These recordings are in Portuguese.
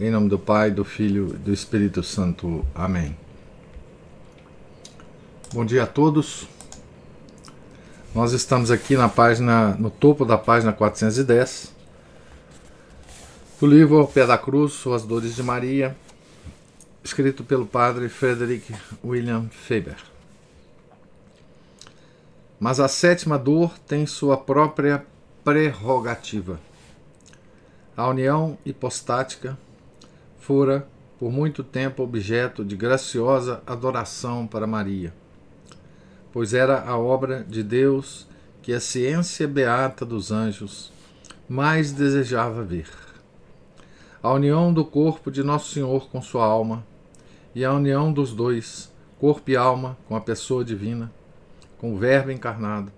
Em nome do Pai, do Filho e do Espírito Santo. Amém. Bom dia a todos. Nós estamos aqui na página, no topo da página 410 do livro Ao Pé da Cruz, As Dores de Maria, escrito pelo padre Frederick William Faber. Mas a sétima dor tem sua própria prerrogativa. A união hipostática fora por muito tempo objeto de graciosa adoração para Maria, pois era a obra de Deus que a ciência beata dos anjos mais desejava ver. A união do corpo de Nosso Senhor com sua alma e a união dos dois, corpo e alma, com a pessoa divina, com o Verbo encarnado,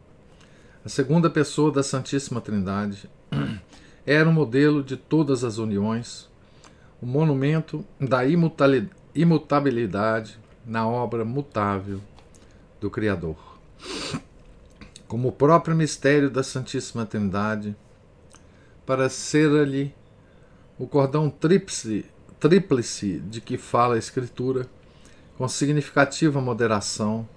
a segunda pessoa da Santíssima Trindade, era o modelo de todas as uniões o monumento da imutabilidade na obra mutável do Criador. Como o próprio mistério da Santíssima Trindade, para ser ali o cordão tríplice, tríplice de que fala a Escritura, com significativa moderação,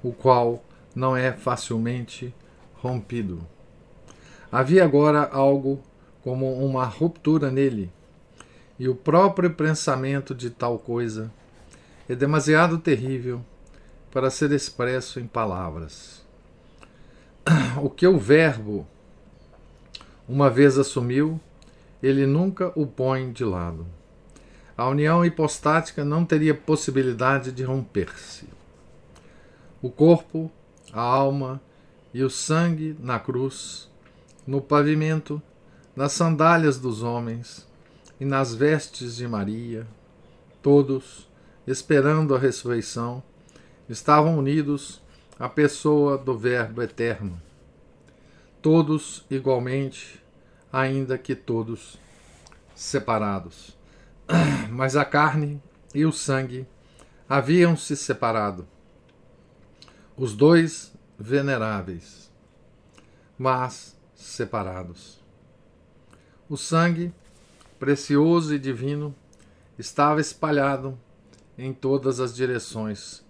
o qual não é facilmente rompido. Havia agora algo como uma ruptura nele, e o próprio pensamento de tal coisa é demasiado terrível para ser expresso em palavras. O que o Verbo uma vez assumiu, ele nunca o põe de lado. A união hipostática não teria possibilidade de romper-se. O corpo, a alma e o sangue na cruz, no pavimento, nas sandálias dos homens, e nas vestes de Maria, todos, esperando a ressurreição, estavam unidos à pessoa do Verbo eterno. Todos igualmente, ainda que todos separados. Mas a carne e o sangue haviam se separado. Os dois veneráveis, mas separados. O sangue precioso e divino, estava espalhado em todas as direções,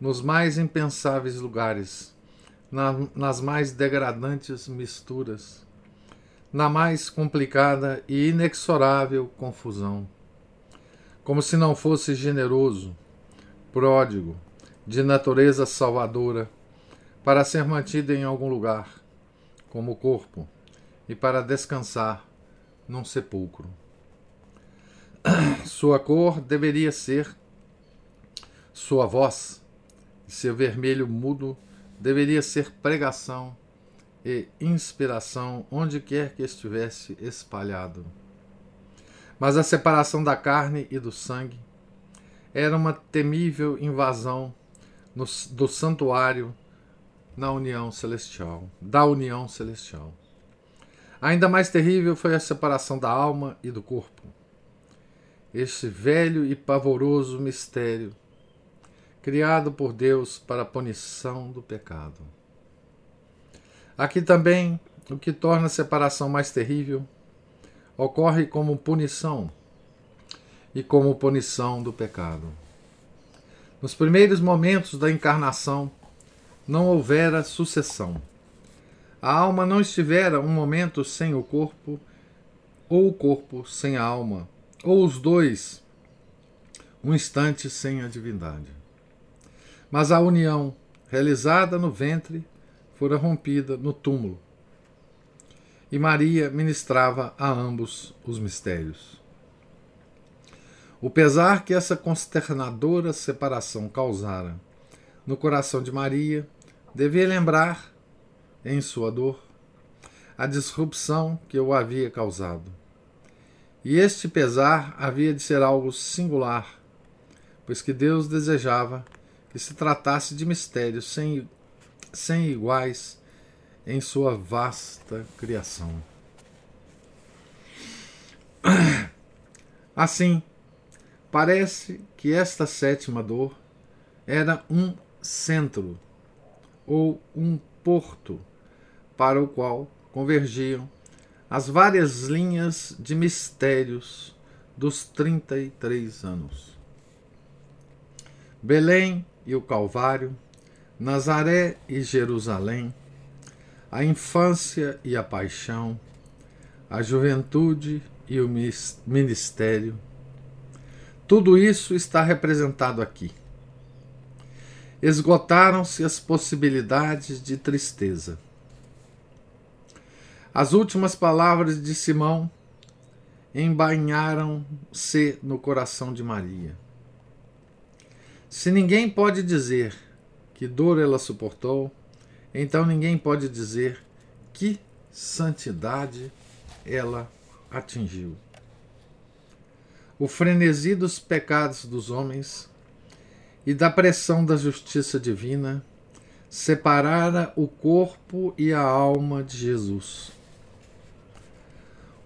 nos mais impensáveis lugares, na, nas mais degradantes misturas, na mais complicada e inexorável confusão. Como se não fosse generoso, pródigo, de natureza salvadora, para ser mantido em algum lugar, como corpo, e para descansar num sepulcro. Sua cor deveria ser sua voz, seu vermelho mudo deveria ser pregação e inspiração onde quer que estivesse espalhado. Mas a separação da carne e do sangue era uma temível invasão no, do santuário na união celestial, da união celestial. Ainda mais terrível foi a separação da alma e do corpo este velho e pavoroso mistério, criado por Deus para a punição do pecado. Aqui também, o que torna a separação mais terrível, ocorre como punição e como punição do pecado. Nos primeiros momentos da encarnação, não houvera sucessão. A alma não estivera um momento sem o corpo, ou o corpo sem a alma, ou os dois, um instante sem a divindade. Mas a união realizada no ventre fora rompida no túmulo. E Maria ministrava a ambos os mistérios. O pesar que essa consternadora separação causara no coração de Maria devia lembrar, em sua dor, a disrupção que o havia causado. E este pesar havia de ser algo singular, pois que Deus desejava que se tratasse de mistérios sem, sem iguais em sua vasta criação. Assim, parece que esta sétima dor era um centro ou um porto para o qual convergiam as várias linhas de mistérios dos 33 anos. Belém e o Calvário, Nazaré e Jerusalém, a infância e a paixão, a juventude e o ministério. Tudo isso está representado aqui. Esgotaram-se as possibilidades de tristeza. As últimas palavras de Simão embainharam-se no coração de Maria. Se ninguém pode dizer que dor ela suportou, então ninguém pode dizer que santidade ela atingiu. O frenesi dos pecados dos homens e da pressão da justiça divina separara o corpo e a alma de Jesus.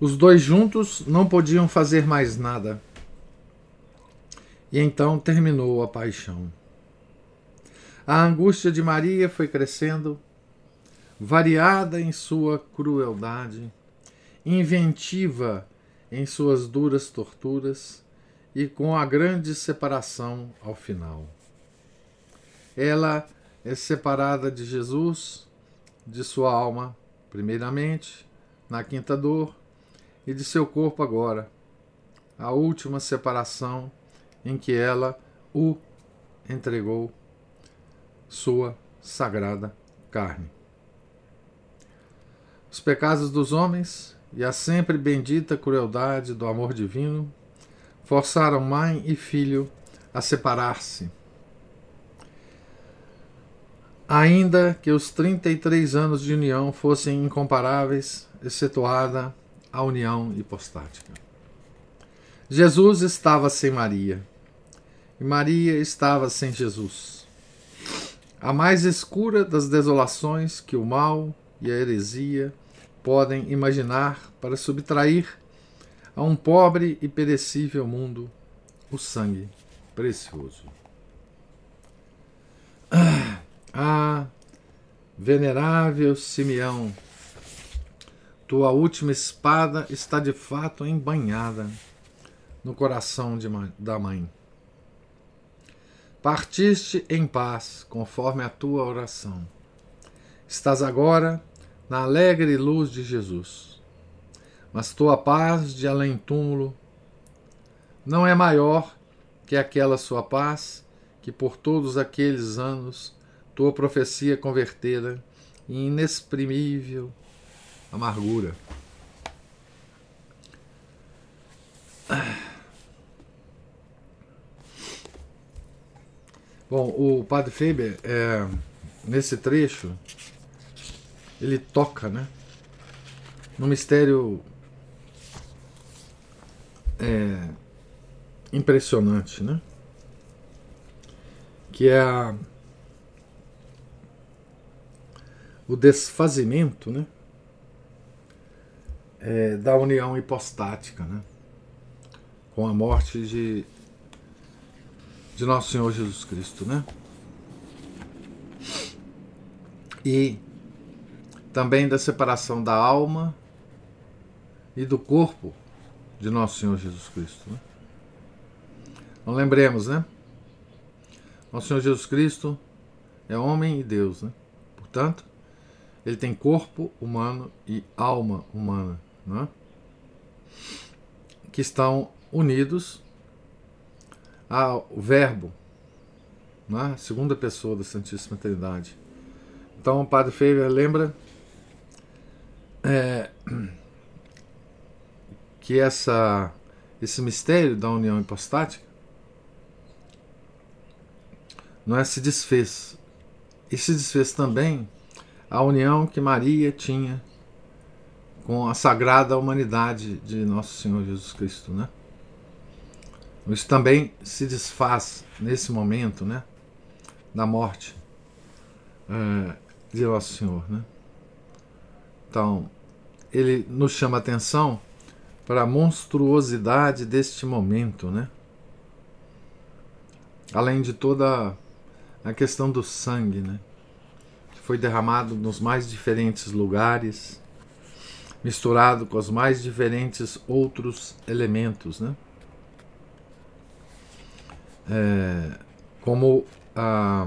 Os dois juntos não podiam fazer mais nada. E então terminou a paixão. A angústia de Maria foi crescendo, variada em sua crueldade, inventiva em suas duras torturas e com a grande separação ao final. Ela é separada de Jesus, de sua alma, primeiramente, na quinta dor, e de seu corpo agora, a última separação em que ela o entregou sua sagrada carne. Os pecados dos homens e a sempre bendita crueldade do amor divino forçaram mãe e filho a separar-se. Ainda que os 33 anos de união fossem incomparáveis, excetuada a união hipostática. Jesus estava sem Maria e Maria estava sem Jesus. A mais escura das desolações que o mal e a heresia podem imaginar para subtrair a um pobre e perecível mundo o sangue precioso. Ah, venerável Simeão, tua última espada está de fato embanhada no coração de, da mãe. Partiste em paz, conforme a tua oração. Estás agora na alegre luz de Jesus. Mas tua paz de além-túmulo não é maior que aquela sua paz que por todos aqueles anos tua profecia convertera em inexprimível amargura. Bom, o Padre Faber, é, nesse trecho, ele toca, né? No mistério é, impressionante, né? Que é a, o desfazimento, né? É, da união hipostática, né? Com a morte de de nosso Senhor Jesus Cristo, né? E também da separação da alma e do corpo de nosso Senhor Jesus Cristo. Né? Não lembremos, né? Nosso Senhor Jesus Cristo é homem e Deus, né? Portanto, ele tem corpo humano e alma humana, né? que estão unidos ao Verbo, né? segunda pessoa da Santíssima Trindade. Então o Padre Fever lembra é, que essa, esse mistério da união hipostática não é se desfez. E se desfez também a união que Maria tinha com a sagrada humanidade de Nosso Senhor Jesus Cristo, né? Isso também se desfaz nesse momento, né? Da morte é, de Nosso Senhor, né? Então, ele nos chama atenção para a monstruosidade deste momento, né? Além de toda a questão do sangue, né? Que foi derramado nos mais diferentes lugares, misturado com os mais diferentes outros elementos, né? É, como a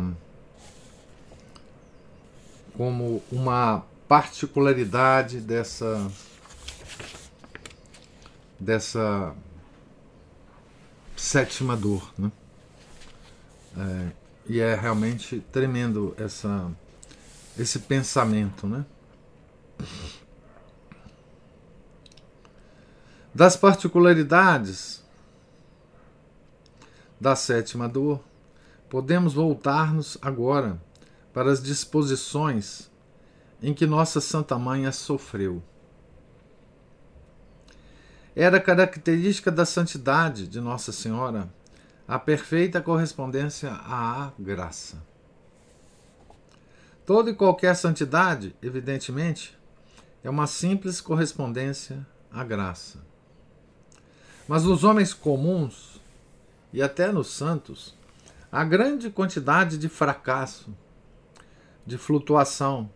como uma particularidade dessa dessa sétima dor, né? É, e é realmente tremendo essa esse pensamento, né? Das particularidades da sétima dor, podemos voltar-nos agora para as disposições em que Nossa Santa Mãe a sofreu. Era característica da santidade de Nossa Senhora a perfeita correspondência à graça. Toda e qualquer santidade, evidentemente, é uma simples correspondência à graça. Mas nos homens comuns e até nos santos, há grande quantidade de fracasso de flutuação,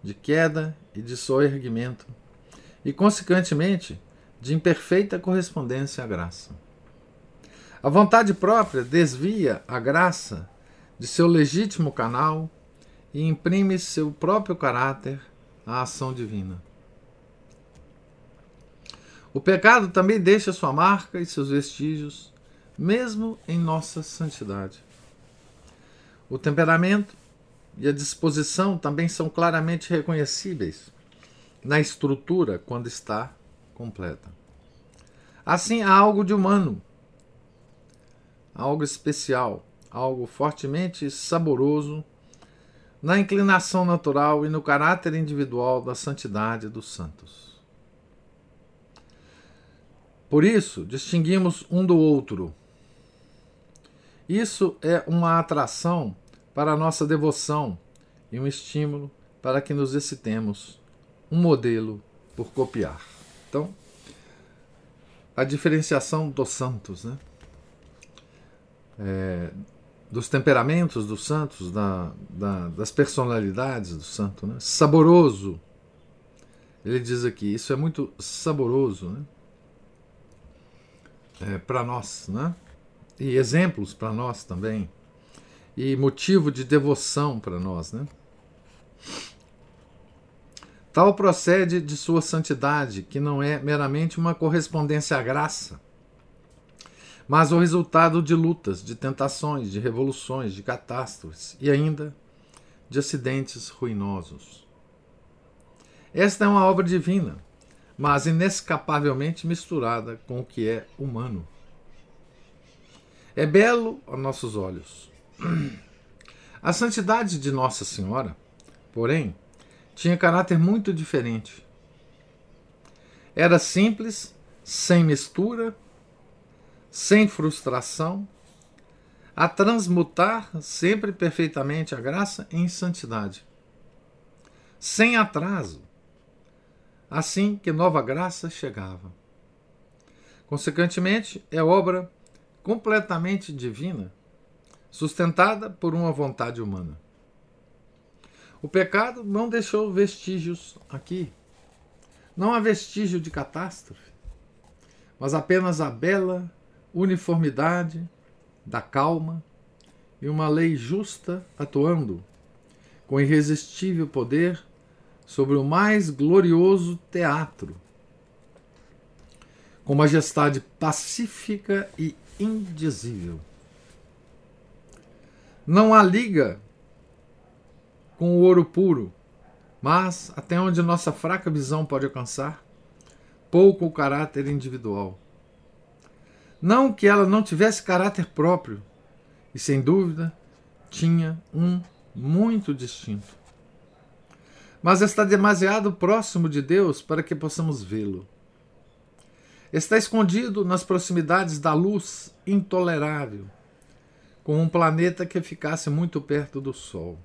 de queda e de soerguimento, e, consequentemente, de imperfeita correspondência à graça. A vontade própria desvia a graça de seu legítimo canal e imprime seu próprio caráter à ação divina. O pecado também deixa sua marca e seus vestígios, mesmo em nossa santidade. O temperamento e a disposição também são claramente reconhecíveis na estrutura quando está completa. Assim, há algo de humano, algo especial, algo fortemente saboroso na inclinação natural e no caráter individual da santidade dos santos. Por isso, distinguimos um do outro. Isso é uma atração para a nossa devoção e um estímulo para que nos excitemos, um modelo por copiar. Então, a diferenciação dos santos, né? É, dos temperamentos dos santos, da, da, das personalidades do santo, né? Saboroso. Ele diz aqui, isso é muito saboroso, né? É, para nós, né? E exemplos para nós também e motivo de devoção para nós. Né? Tal procede de sua santidade, que não é meramente uma correspondência à graça, mas o resultado de lutas, de tentações, de revoluções, de catástrofes e ainda de acidentes ruinosos. Esta é uma obra divina, mas inescapavelmente misturada com o que é humano. É belo a nossos olhos, a santidade de Nossa Senhora, porém, tinha caráter muito diferente. Era simples, sem mistura, sem frustração, a transmutar sempre perfeitamente a graça em santidade, sem atraso, assim que nova graça chegava. Consequentemente, é obra completamente divina sustentada por uma vontade humana. O pecado não deixou vestígios aqui. Não há vestígio de catástrofe, mas apenas a bela uniformidade da calma e uma lei justa atuando com irresistível poder sobre o mais glorioso teatro, com majestade pacífica e indizível. Não há liga com o ouro puro, mas até onde nossa fraca visão pode alcançar, pouco o caráter individual. Não que ela não tivesse caráter próprio, e sem dúvida tinha um muito distinto. Mas está demasiado próximo de Deus para que possamos vê-lo. Está escondido nas proximidades da luz intolerável, como um planeta que ficasse muito perto do Sol.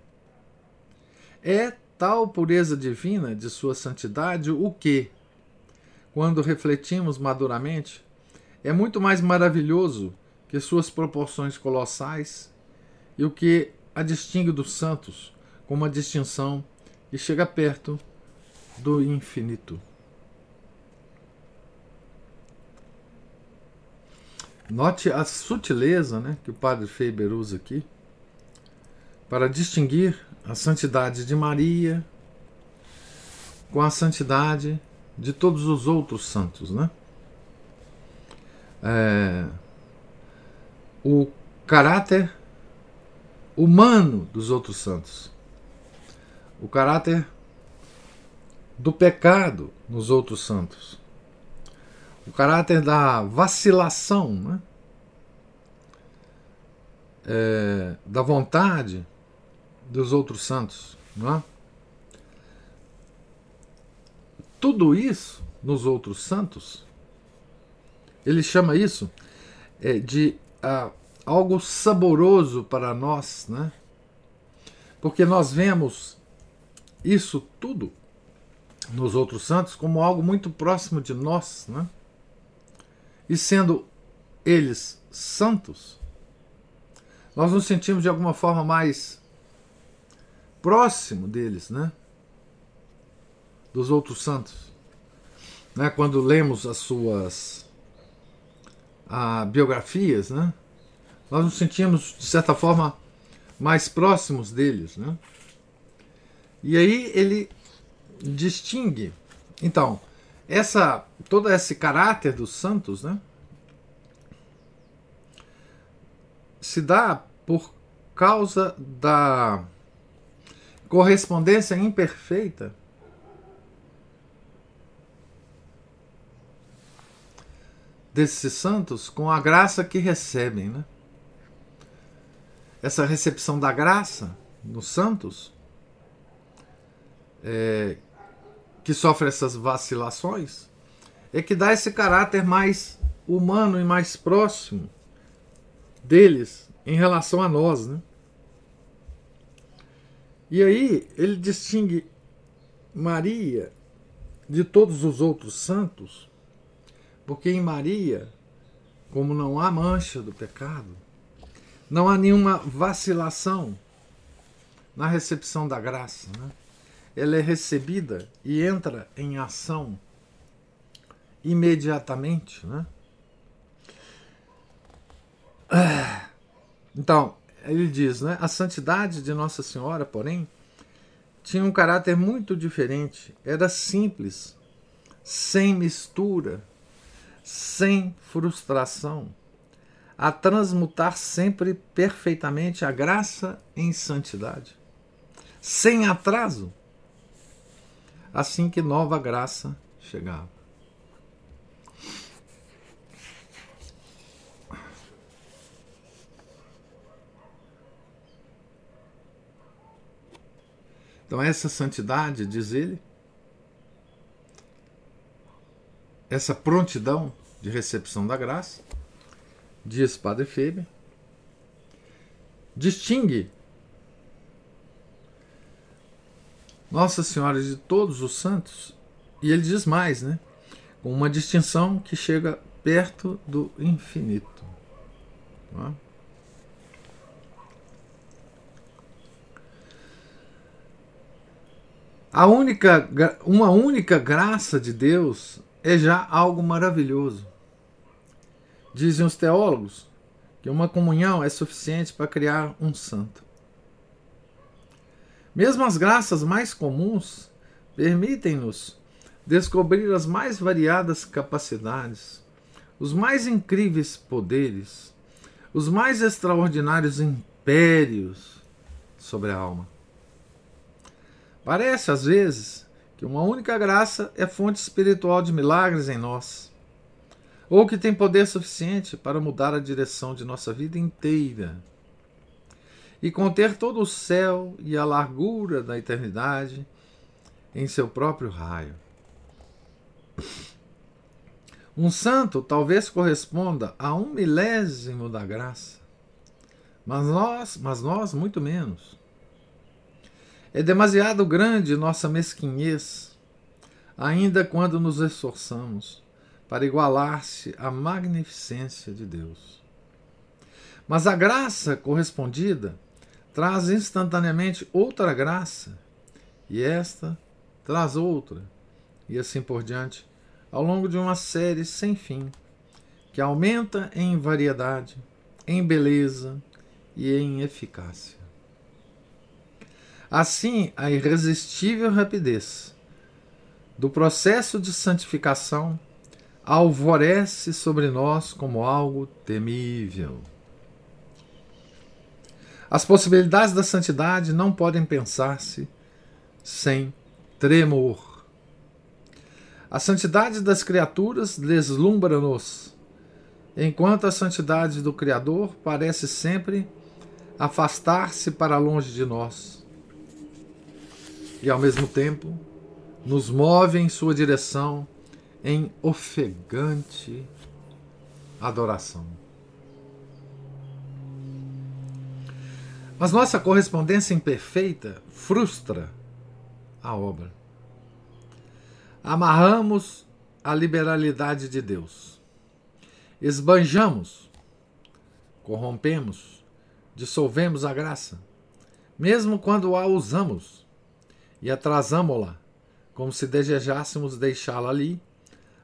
É tal pureza divina de sua santidade o que, quando refletimos maduramente, é muito mais maravilhoso que suas proporções colossais e o que a distingue dos santos, com uma distinção que chega perto do infinito. Note a sutileza né, que o padre Faber usa aqui para distinguir a santidade de Maria com a santidade de todos os outros santos. Né? É, o caráter humano dos outros santos, o caráter do pecado nos outros santos o caráter da vacilação, né? É, da vontade dos outros santos. Não é? Tudo isso nos outros santos, ele chama isso é, de ah, algo saboroso para nós, né? porque nós vemos isso tudo nos outros santos como algo muito próximo de nós. Né? E sendo eles santos, nós nos sentimos de alguma forma mais próximo deles, né? Dos outros santos. Né? Quando lemos as suas a, biografias, né? Nós nos sentimos, de certa forma, mais próximos deles, né? E aí ele distingue. Então, essa todo esse caráter dos santos, né? Se dá por causa da correspondência imperfeita desses santos com a graça que recebem, né? Essa recepção da graça nos santos é, que sofre essas vacilações é que dá esse caráter mais humano e mais próximo deles em relação a nós, né? E aí ele distingue Maria de todos os outros santos, porque em Maria, como não há mancha do pecado, não há nenhuma vacilação na recepção da graça, né? Ela é recebida e entra em ação imediatamente. Né? Então, ele diz, né? A santidade de Nossa Senhora, porém, tinha um caráter muito diferente. Era simples, sem mistura, sem frustração, a transmutar sempre perfeitamente a graça em santidade, sem atraso assim que nova graça chegava. Então, essa santidade, diz ele, essa prontidão de recepção da graça, diz Padre Feber, distingue Nossa Senhora de todos os santos, e ele diz mais, né? Com uma distinção que chega perto do infinito. É? A única, uma única graça de Deus é já algo maravilhoso. Dizem os teólogos que uma comunhão é suficiente para criar um santo. Mesmo as graças mais comuns permitem-nos descobrir as mais variadas capacidades, os mais incríveis poderes, os mais extraordinários impérios sobre a alma. Parece, às vezes, que uma única graça é fonte espiritual de milagres em nós, ou que tem poder suficiente para mudar a direção de nossa vida inteira e conter todo o céu e a largura da eternidade em seu próprio raio. Um santo talvez corresponda a um milésimo da graça, mas nós, mas nós muito menos. É demasiado grande nossa mesquinhez, ainda quando nos esforçamos para igualar-se à magnificência de Deus. Mas a graça correspondida traz instantaneamente outra graça, e esta traz outra, e assim por diante, ao longo de uma série sem fim, que aumenta em variedade, em beleza e em eficácia. Assim, a irresistível rapidez do processo de santificação alvorece sobre nós como algo temível. As possibilidades da santidade não podem pensar-se sem tremor. A santidade das criaturas deslumbra-nos, enquanto a santidade do Criador parece sempre afastar-se para longe de nós. E ao mesmo tempo, nos move em sua direção em ofegante adoração. Mas nossa correspondência imperfeita frustra a obra. Amarramos a liberalidade de Deus. Esbanjamos, corrompemos, dissolvemos a graça, mesmo quando a usamos, e atrasamos-la, como se desejássemos deixá-la ali,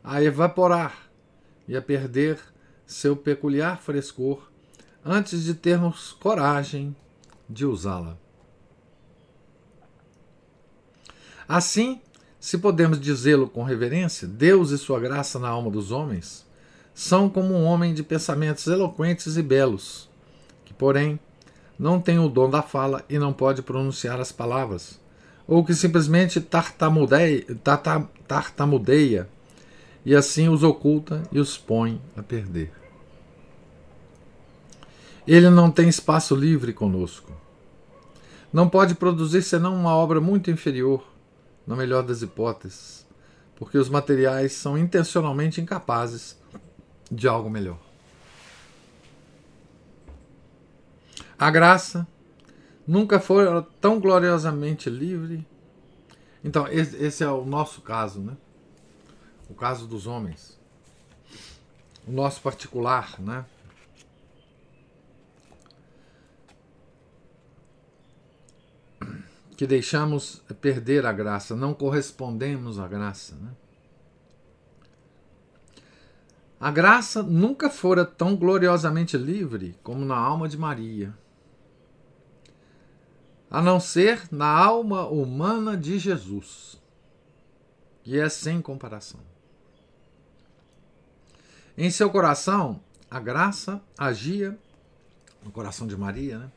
a evaporar e a perder seu peculiar frescor antes de termos coragem de usá-la. Assim, se podemos dizê-lo com reverência, Deus e sua graça na alma dos homens são como um homem de pensamentos eloquentes e belos, que, porém, não tem o dom da fala e não pode pronunciar as palavras, ou que simplesmente tartamudeia, tartamudeia e assim os oculta e os põe a perder. Ele não tem espaço livre conosco. Não pode produzir senão uma obra muito inferior, na melhor das hipóteses, porque os materiais são intencionalmente incapazes de algo melhor. A graça nunca foi tão gloriosamente livre. Então, esse é o nosso caso, né? O caso dos homens. O nosso particular, né? Que deixamos perder a graça, não correspondemos à graça. Né? A graça nunca fora tão gloriosamente livre como na alma de Maria, a não ser na alma humana de Jesus, que é sem comparação. Em seu coração, a graça agia, no coração de Maria, né?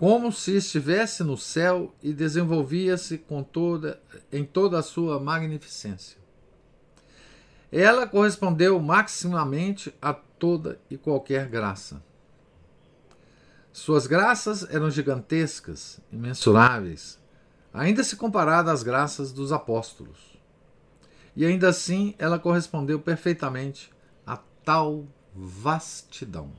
Como se estivesse no céu e desenvolvia-se com toda em toda a sua magnificência. Ela correspondeu maximamente a toda e qualquer graça. Suas graças eram gigantescas, imensuráveis, ainda se comparada às graças dos apóstolos. E ainda assim ela correspondeu perfeitamente a tal vastidão.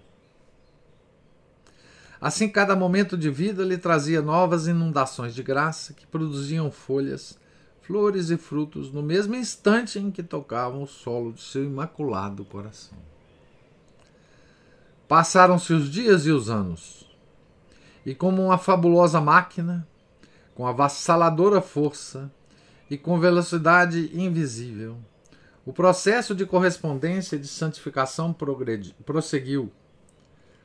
Assim, cada momento de vida lhe trazia novas inundações de graça que produziam folhas, flores e frutos no mesmo instante em que tocavam o solo de seu imaculado coração. Passaram-se os dias e os anos, e como uma fabulosa máquina, com avassaladora força e com velocidade invisível, o processo de correspondência e de santificação prosseguiu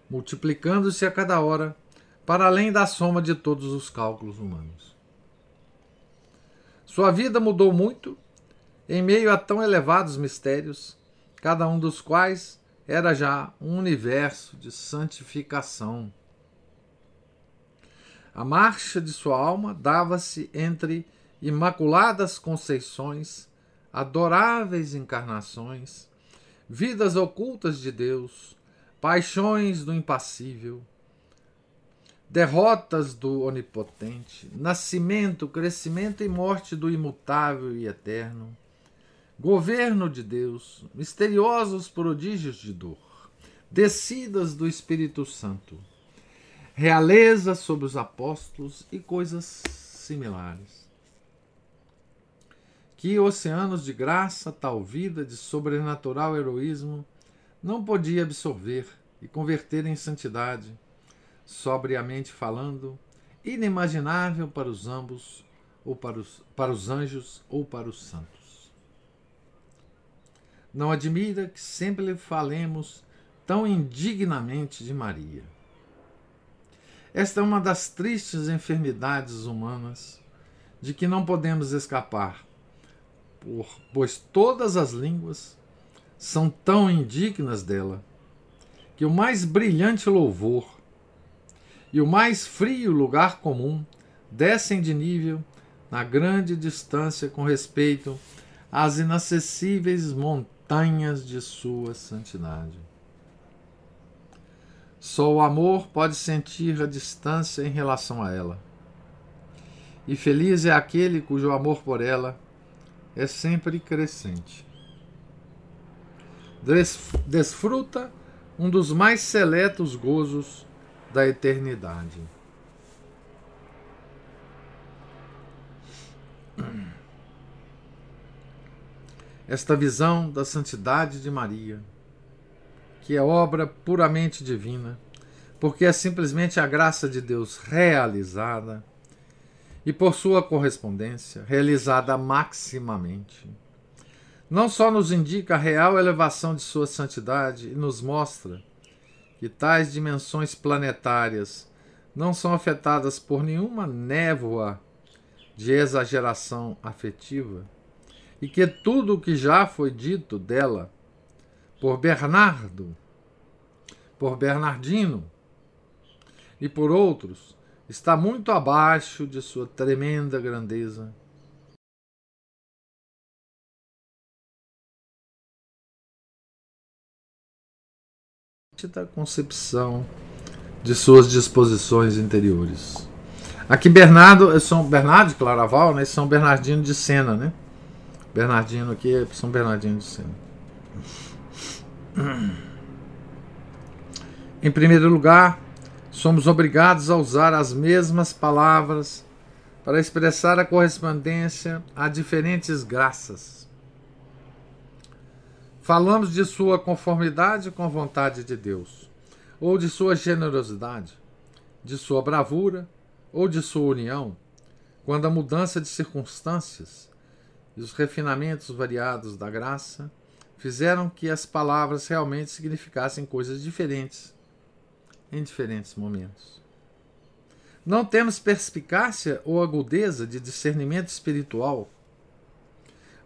multiplicando-se a cada hora, para além da soma de todos os cálculos humanos. Sua vida mudou muito em meio a tão elevados mistérios, cada um dos quais era já um universo de santificação. A marcha de sua alma dava-se entre imaculadas conceições, adoráveis encarnações, vidas ocultas de Deus, paixões do impassível, derrotas do onipotente, nascimento, crescimento e morte do imutável e eterno, governo de Deus, misteriosos prodígios de dor, descidas do Espírito Santo, realeza sobre os apóstolos e coisas similares. Que oceanos de graça, tal vida de sobrenatural heroísmo, não podia absorver e converter em santidade, sobriamente falando, inimaginável para os ambos, ou para os, para os anjos ou para os santos. Não admira que sempre lhe falemos tão indignamente de Maria. Esta é uma das tristes enfermidades humanas de que não podemos escapar, por, pois todas as línguas são tão indignas dela que o mais brilhante louvor e o mais frio lugar comum descem de nível na grande distância com respeito às inacessíveis montanhas de sua santidade. Só o amor pode sentir a distância em relação a ela. E feliz é aquele cujo amor por ela é sempre crescente. Desfruta um dos mais seletos gozos da eternidade. Esta visão da santidade de Maria, que é obra puramente divina, porque é simplesmente a graça de Deus realizada e por sua correspondência, realizada maximamente não só nos indica a real elevação de sua santidade e nos mostra que tais dimensões planetárias não são afetadas por nenhuma névoa de exageração afetiva e que tudo o que já foi dito dela por Bernardo, por Bernardino e por outros está muito abaixo de sua tremenda grandeza concepção de suas disposições interiores. Aqui Bernardo, é São Bernardo de Claraval, né? São Bernardino de Sena, né? Bernardino aqui é São Bernardino de Sena. Em primeiro lugar, somos obrigados a usar as mesmas palavras para expressar a correspondência a diferentes graças Falamos de sua conformidade com a vontade de Deus, ou de sua generosidade, de sua bravura ou de sua união, quando a mudança de circunstâncias e os refinamentos variados da graça fizeram que as palavras realmente significassem coisas diferentes em diferentes momentos. Não temos perspicácia ou agudeza de discernimento espiritual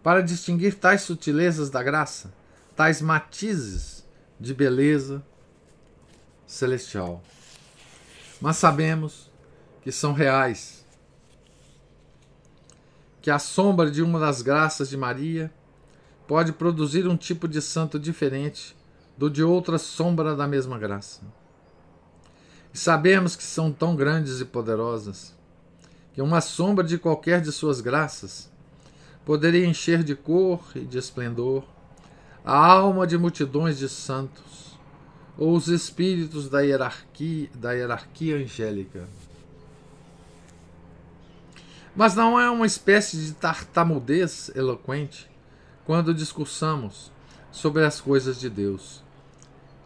para distinguir tais sutilezas da graça tais matizes de beleza celestial. Mas sabemos que são reais, que a sombra de uma das graças de Maria pode produzir um tipo de santo diferente do de outra sombra da mesma graça. E sabemos que são tão grandes e poderosas que uma sombra de qualquer de suas graças poderia encher de cor e de esplendor a alma de multidões de santos, ou os espíritos da hierarquia, da hierarquia angélica. Mas não é uma espécie de tartamudez eloquente quando discursamos sobre as coisas de Deus.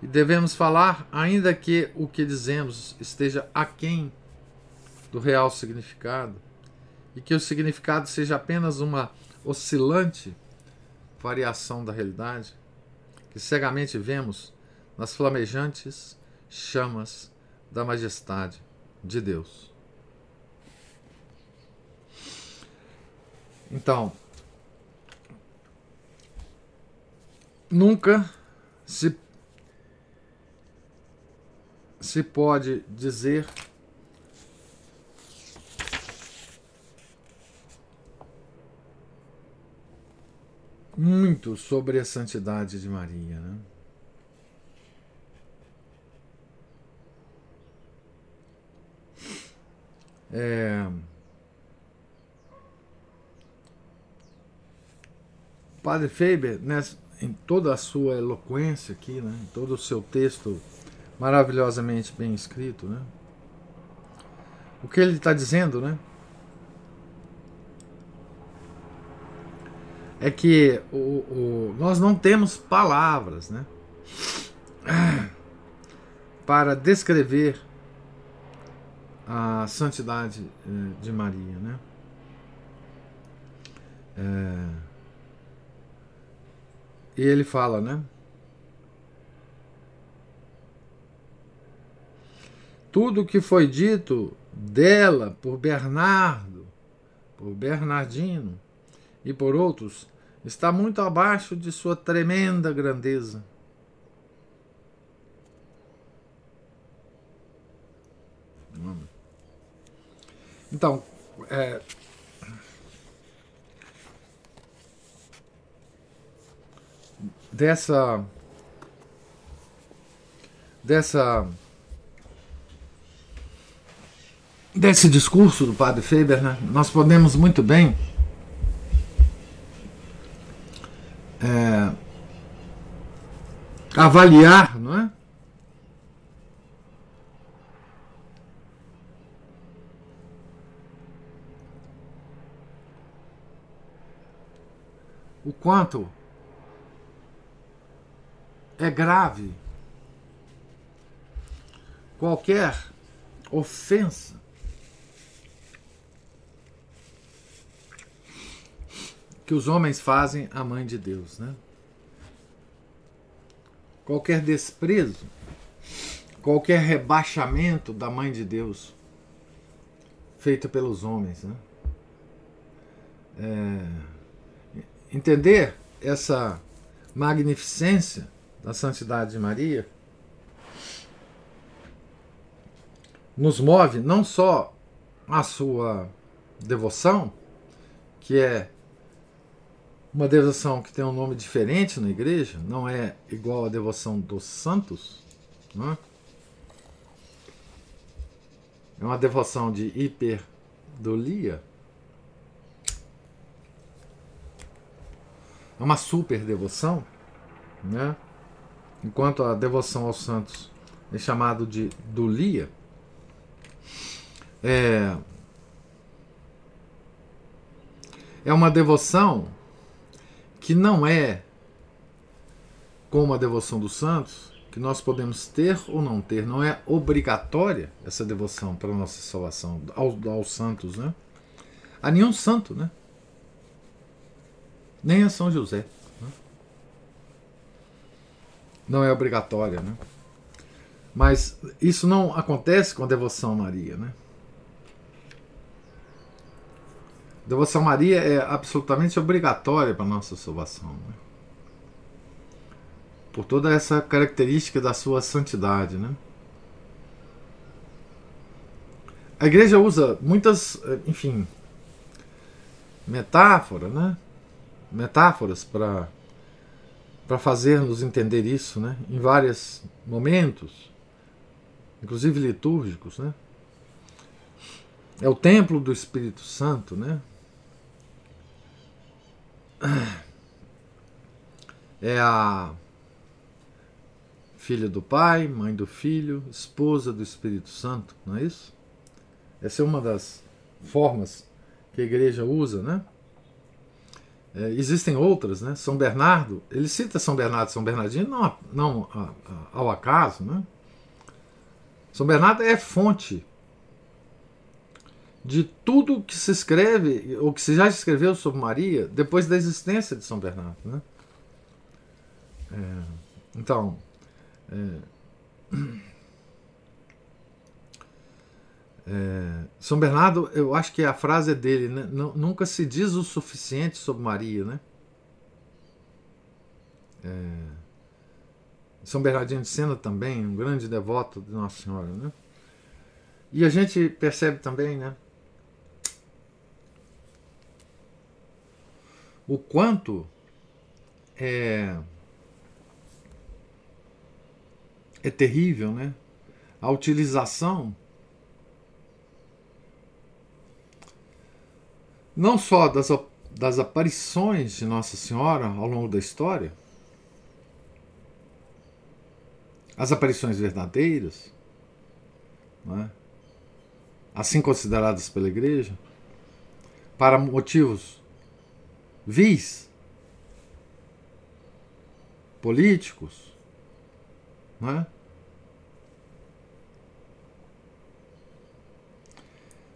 E devemos falar, ainda que o que dizemos esteja aquém do real significado, e que o significado seja apenas uma oscilante variação da realidade que cegamente vemos nas flamejantes chamas da majestade de Deus. Então, nunca se, se pode dizer muito sobre a santidade de Maria. Né? É... padre Faber, nessa, em toda a sua eloquência aqui, né, em todo o seu texto maravilhosamente bem escrito, né, o que ele está dizendo, né, é que o, o, nós não temos palavras, né, para descrever a santidade eh, de Maria, né? É, e ele fala, né? Tudo que foi dito dela por Bernardo, por Bernardino e por outros está muito abaixo de sua tremenda grandeza. Então, é, dessa dessa desse discurso do padre Faber, né, nós podemos muito bem é, avaliar, não é? O quanto é grave qualquer ofensa que os homens fazem à mãe de Deus, né? Qualquer desprezo, qualquer rebaixamento da mãe de Deus feito pelos homens, né? É, entender essa magnificência da santidade de Maria nos move não só a sua devoção, que é uma devoção que tem um nome diferente na igreja, não é igual à devoção dos santos, não é? é uma devoção de hiperdolia, é uma super devoção, né? enquanto a devoção aos santos é chamado de dulia, é, é uma devoção que não é como a devoção dos santos, que nós podemos ter ou não ter, não é obrigatória essa devoção para a nossa salvação, aos, aos santos, né? A nenhum santo, né? Nem a São José. Né? Não é obrigatória, né? Mas isso não acontece com a devoção a Maria, né? Devoção a Maria é absolutamente obrigatória para a nossa salvação. Né? Por toda essa característica da sua santidade. Né? A igreja usa muitas, enfim, metáforas, né? metáforas para para fazer-nos entender isso, né? Em vários momentos, inclusive litúrgicos, né? É o templo do Espírito Santo, né? É a filha do Pai, mãe do Filho, esposa do Espírito Santo, não é isso? Essa é uma das formas que a igreja usa, né? É, existem outras, né? São Bernardo, ele cita São Bernardo São Bernardino não, não ao acaso, né? São Bernardo é fonte de tudo que se escreve, ou que se já escreveu sobre Maria, depois da existência de São Bernardo. Né? É, então, é, é, São Bernardo, eu acho que a frase é dele, né? nunca se diz o suficiente sobre Maria. Né? É, São Bernardino de Sena também, um grande devoto de Nossa Senhora. Né? E a gente percebe também, né? O quanto é, é terrível, né? A utilização não só das, das aparições de Nossa Senhora ao longo da história, as aparições verdadeiras, é? assim consideradas pela Igreja, para motivos vis, políticos, não é?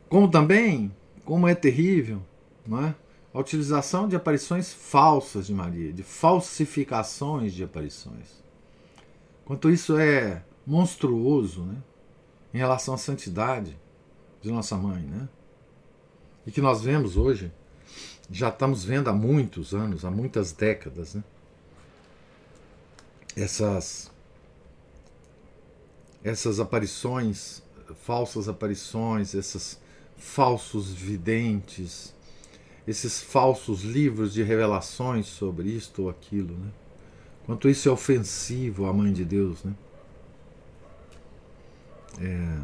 Como também, como é terrível, não é? A utilização de aparições falsas de Maria, de falsificações de aparições. Quanto isso é monstruoso, né? Em relação à santidade de nossa mãe, né? E que nós vemos hoje, já estamos vendo há muitos anos, há muitas décadas, né? Essas essas aparições, falsas aparições, esses falsos videntes, esses falsos livros de revelações sobre isto ou aquilo, né? Quanto isso é ofensivo à Mãe de Deus, né? É...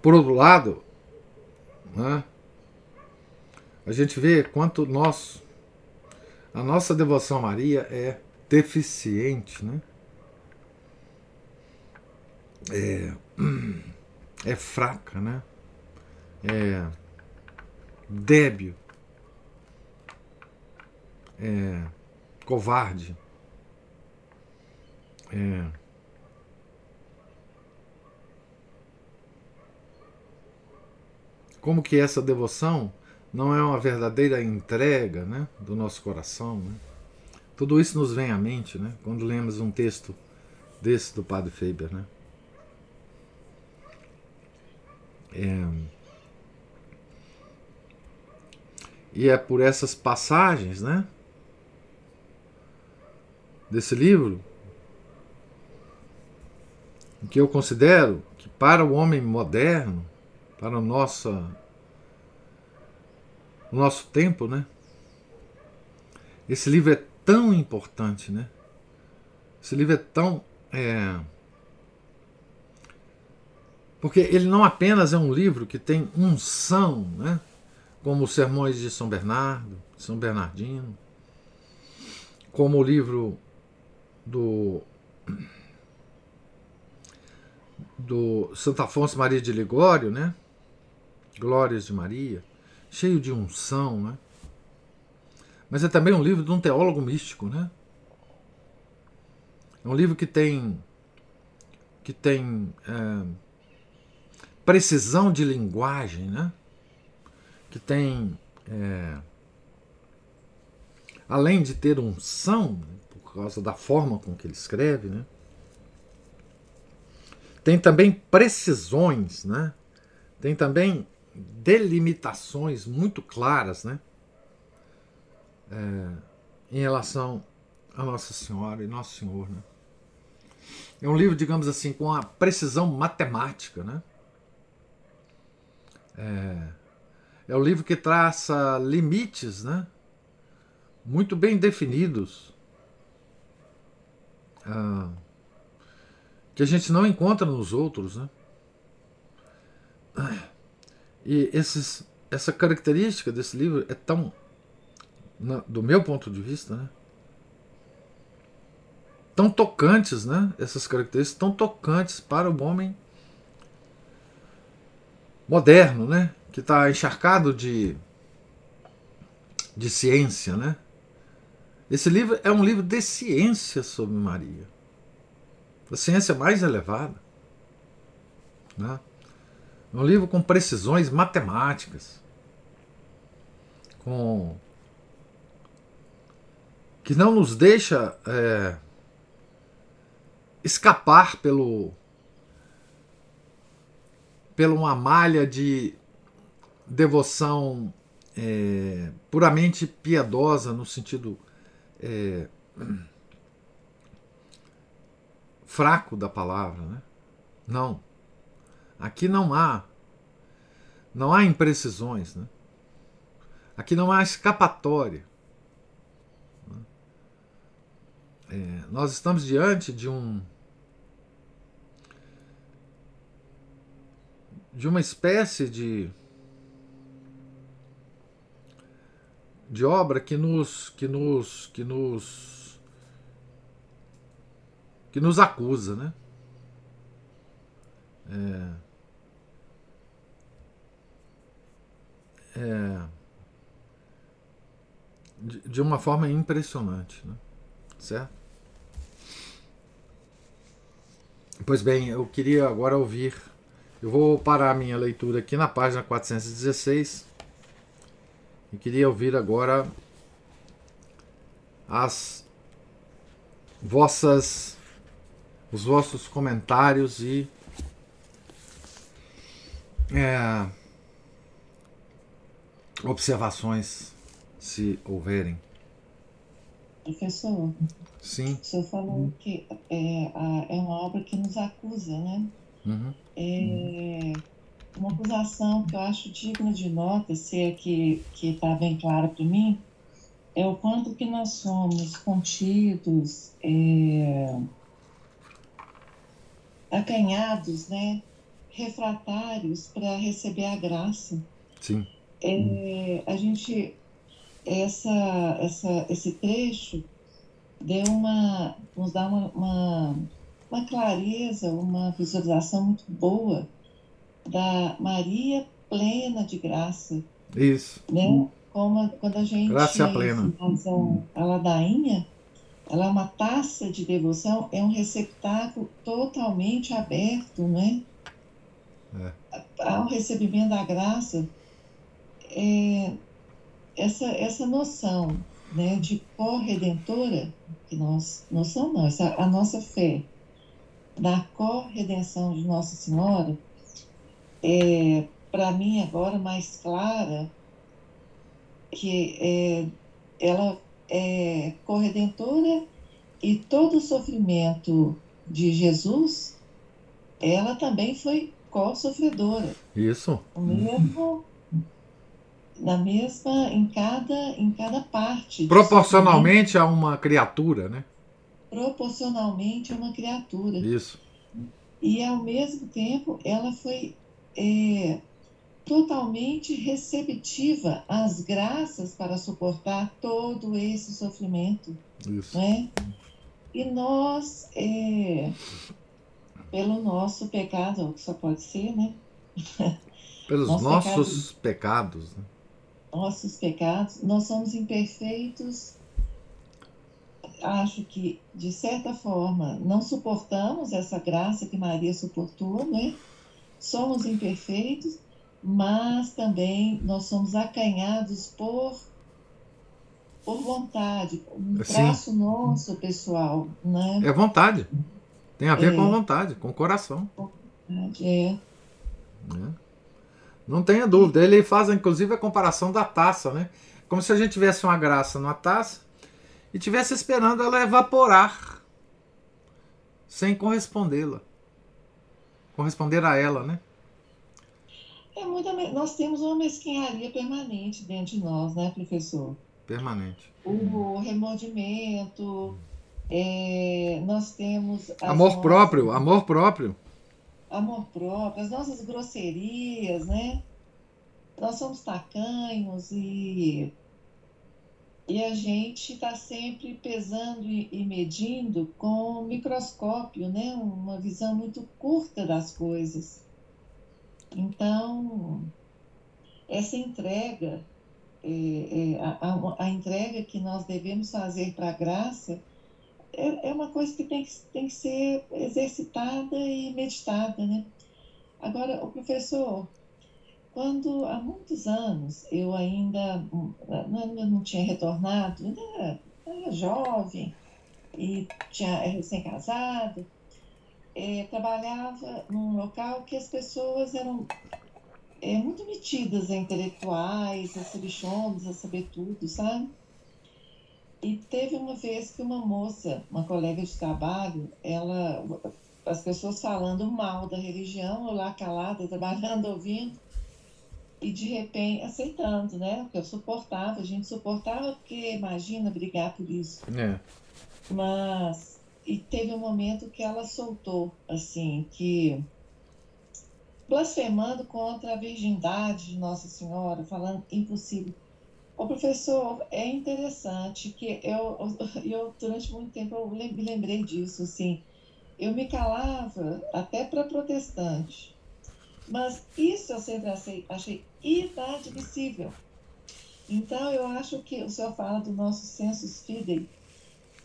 Por outro lado, né, a gente vê quanto nós, a nossa devoção a Maria é deficiente, né? É, é fraca, né? É débil, é covarde, é como que essa devoção não é uma verdadeira entrega né, do nosso coração. Né? Tudo isso nos vem à mente né, quando lemos um texto desse do Padre Faber. Né? É... E é por essas passagens né, desse livro que eu considero que para o homem moderno para o nosso, nosso tempo, né? Esse livro é tão importante, né? Esse livro é tão. É... Porque ele não apenas é um livro que tem unção, né? como os sermões de São Bernardo, São Bernardino, como o livro do do Santo Afonso Maria de Ligório, né? Glórias de Maria, cheio de unção, né? Mas é também um livro de um teólogo místico, né? É um livro que tem que tem é, precisão de linguagem, né? Que tem é, além de ter unção por causa da forma com que ele escreve, né? Tem também precisões, né? Tem também delimitações muito claras, né? É, em relação a Nossa Senhora e Nosso Senhor, né? É um livro, digamos assim, com a precisão matemática, né? É, é um livro que traça limites, né? Muito bem definidos. Ah, que a gente não encontra nos outros, né? E esses, essa característica desse livro é tão, do meu ponto de vista, né? tão tocantes, né? Essas características tão tocantes para o homem moderno, né? Que está encharcado de, de ciência, né? Esse livro é um livro de ciência sobre Maria, a ciência mais elevada, né? Um livro com precisões matemáticas, com que não nos deixa é, escapar pelo pela uma malha de devoção é, puramente piedosa no sentido é, fraco da palavra, né? Não. Aqui não há não há imprecisões, né? Aqui não há escapatória. Né? É, nós estamos diante de um de uma espécie de de obra que nos que nos que nos que nos acusa, né? É, é, de, de uma forma impressionante, né? certo? Pois bem, eu queria agora ouvir. Eu vou parar a minha leitura aqui na página 416 e queria ouvir agora as vossas os vossos comentários e é, observações, se houverem. Professor, Sim. o senhor falou que é, a, é uma obra que nos acusa, né? Uhum. É uma acusação que eu acho digna de nota, se é que está bem clara para mim, é o quanto que nós somos contidos, é, acanhados, né? refratários para receber a graça. Sim. É, a gente essa, essa, esse trecho deu uma, nos dá uma, uma, uma clareza, uma visualização muito boa da Maria plena de graça. Isso. Né? Como quando a gente Graça plena. faz a, a ladainha, ela é uma taça de devoção, é um receptáculo totalmente aberto, né? É. Ao recebimento da graça, é, essa, essa noção né, de corredentora, que nós, noção não, essa, a nossa fé da corredenção de Nossa Senhora, é, para mim agora mais clara, que é, ela é corredentora e todo o sofrimento de Jesus, ela também foi co-sofredora. Isso. O mesmo na mesma em cada em cada parte proporcionalmente a uma criatura né? Proporcionalmente a uma criatura. Isso. E ao mesmo tempo ela foi é, totalmente receptiva às graças para suportar todo esse sofrimento isso. né e nós é, pelo nosso pecado que só pode ser né? Pelos Nosso nossos pecados né? Nossos pecados, nós somos imperfeitos. Acho que, de certa forma, não suportamos essa graça que Maria suportou, né? Somos imperfeitos, mas também nós somos acanhados por, por vontade, um Sim. traço nosso pessoal, né? é vontade tem a ver É. com vontade com coração É, né? Não tenha dúvida. Ele faz, inclusive, a comparação da taça, né? Como se a gente tivesse uma graça numa taça e tivesse esperando ela evaporar sem correspondê-la. Corresponder a ela, né? é muita, me- nós temos uma mesquinharia permanente dentro de nós, né, professor? Permanente. o remordimento, é, nós temos Amor nossas- próprio, amor próprio. Amor próprio, as nossas grosserias, né? Nós somos tacanhos e, e a gente está sempre pesando e, e medindo com microscópio, né? Uma visão muito curta das coisas. Então, essa entrega, é, é, a, a- a entrega que nós devemos fazer para a graça, é, é uma coisa que tem, que tem que ser exercitada e meditada, né? Agora, o professor, quando há muitos anos eu ainda não, não tinha retornado, ainda era, era jovem e tinha é recém-casado, eh, trabalhava num local que as pessoas eram eh, muito metidas a intelectuais, a sabichones, a saber tudo, sabe? E teve uma vez que uma moça, uma colega de trabalho, ela, as pessoas falando mal da religião, eu lá calada, trabalhando, ouvindo, e de repente aceitando, né? Porque eu suportava, a gente suportava, porque imagina brigar por isso. É. Mas, e teve um momento que ela soltou, assim, que blasfemando contra a virgindade de Nossa Senhora, falando impossível. O professor, é interessante que eu, eu durante muito tempo eu me lembrei disso, assim, eu me calava até para protestante, mas isso eu sempre achei, achei inadmissível. Então eu acho que o senhor fala do nosso sensus fidei.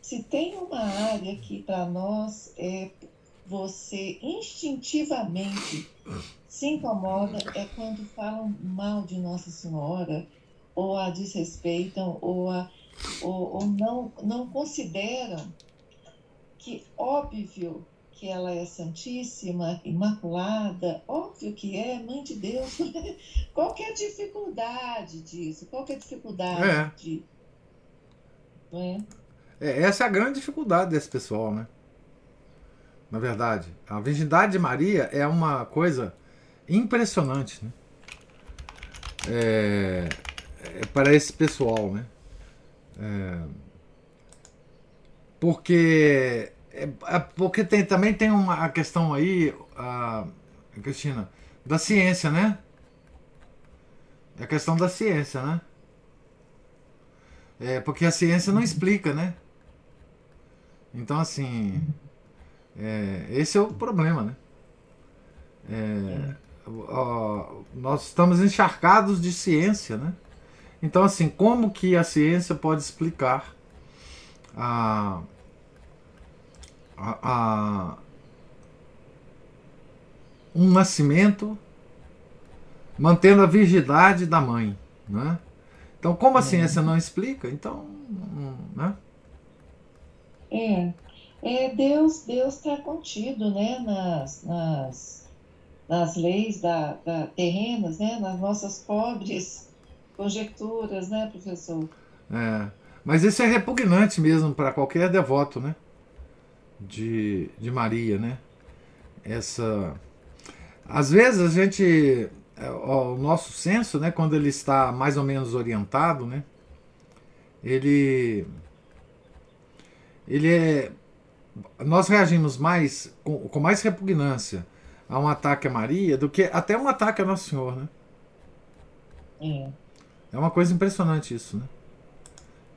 Se tem uma área que para nós é você instintivamente se incomoda é quando falam mal de Nossa Senhora, ou a desrespeitam, ou, a, ou, ou não, não consideram que óbvio que ela é santíssima, imaculada, óbvio que é, mãe de Deus. Qual que é a dificuldade disso? Qual que é a dificuldade é. de... É? é? Essa é a grande dificuldade desse pessoal, né? Na verdade, a virgindade de Maria é uma coisa impressionante, né? É, é para esse pessoal, né? É, porque é, é, porque tem, também tem uma a questão aí, a, Cristina, da ciência, né? É a questão da ciência, né? É, porque a ciência não explica, né? Então, assim, é, esse é o problema, né? É, ó, nós estamos encharcados de ciência, né? Então, assim, como que a ciência pode explicar a, a, a um nascimento mantendo a virgindade da mãe, né? Então, como a é. ciência não explica, então, né? É, é Deus Deus está contido, né, nas, nas, nas leis da, da terrenas, né, nas nossas pobres conjecturas, né, professor? É, mas isso é repugnante mesmo para qualquer devoto, né? De, de Maria, né? Essa. Às vezes a gente. É, o nosso senso, né, quando ele está mais ou menos orientado, né? Ele. Ele é. Nós reagimos mais, com, com mais repugnância a um ataque a Maria do que até um ataque a Nosso Senhor, né? É. É uma coisa impressionante isso, né?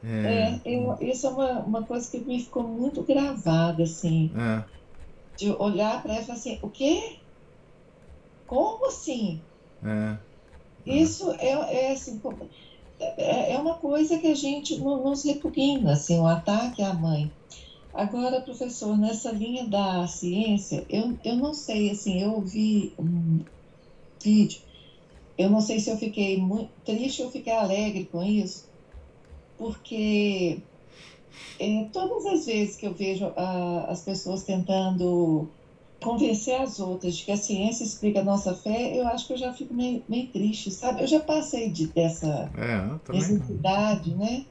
É, é eu, isso é uma, uma coisa que me ficou muito gravada, assim. É. De olhar para ela e falar assim, o quê? Como assim? É. Isso é, é assim, é, é uma coisa que a gente não, nos repugna, assim, o ataque à mãe. Agora, professor, nessa linha da ciência, eu, eu não sei, assim, eu ouvi um vídeo eu não sei se eu fiquei muito triste ou fiquei alegre com isso, porque é, todas as vezes que eu vejo a, as pessoas tentando convencer as outras de que a ciência explica a nossa fé, eu acho que eu já fico meio, meio triste, sabe? Eu já passei de, dessa é, necessidade, né?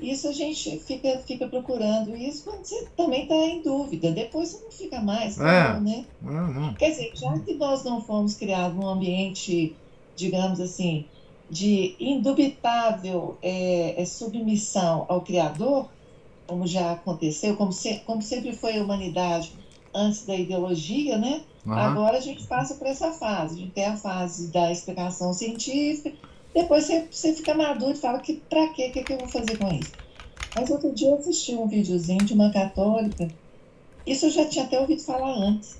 Isso a gente fica, fica procurando isso quando você também está em dúvida. Depois você não fica mais, é. né? Não, não. Quer dizer, já que nós não fomos criados num ambiente digamos assim, de indubitável é, é, submissão ao Criador, como já aconteceu, como, se, como sempre foi a humanidade antes da ideologia, né? Uhum. Agora a gente passa por essa fase. A gente tem a fase da explicação científica, depois você, você fica maduro e fala que para quê? O que, que eu vou fazer com isso? Mas outro dia eu assisti um videozinho de uma católica, isso eu já tinha até ouvido falar antes,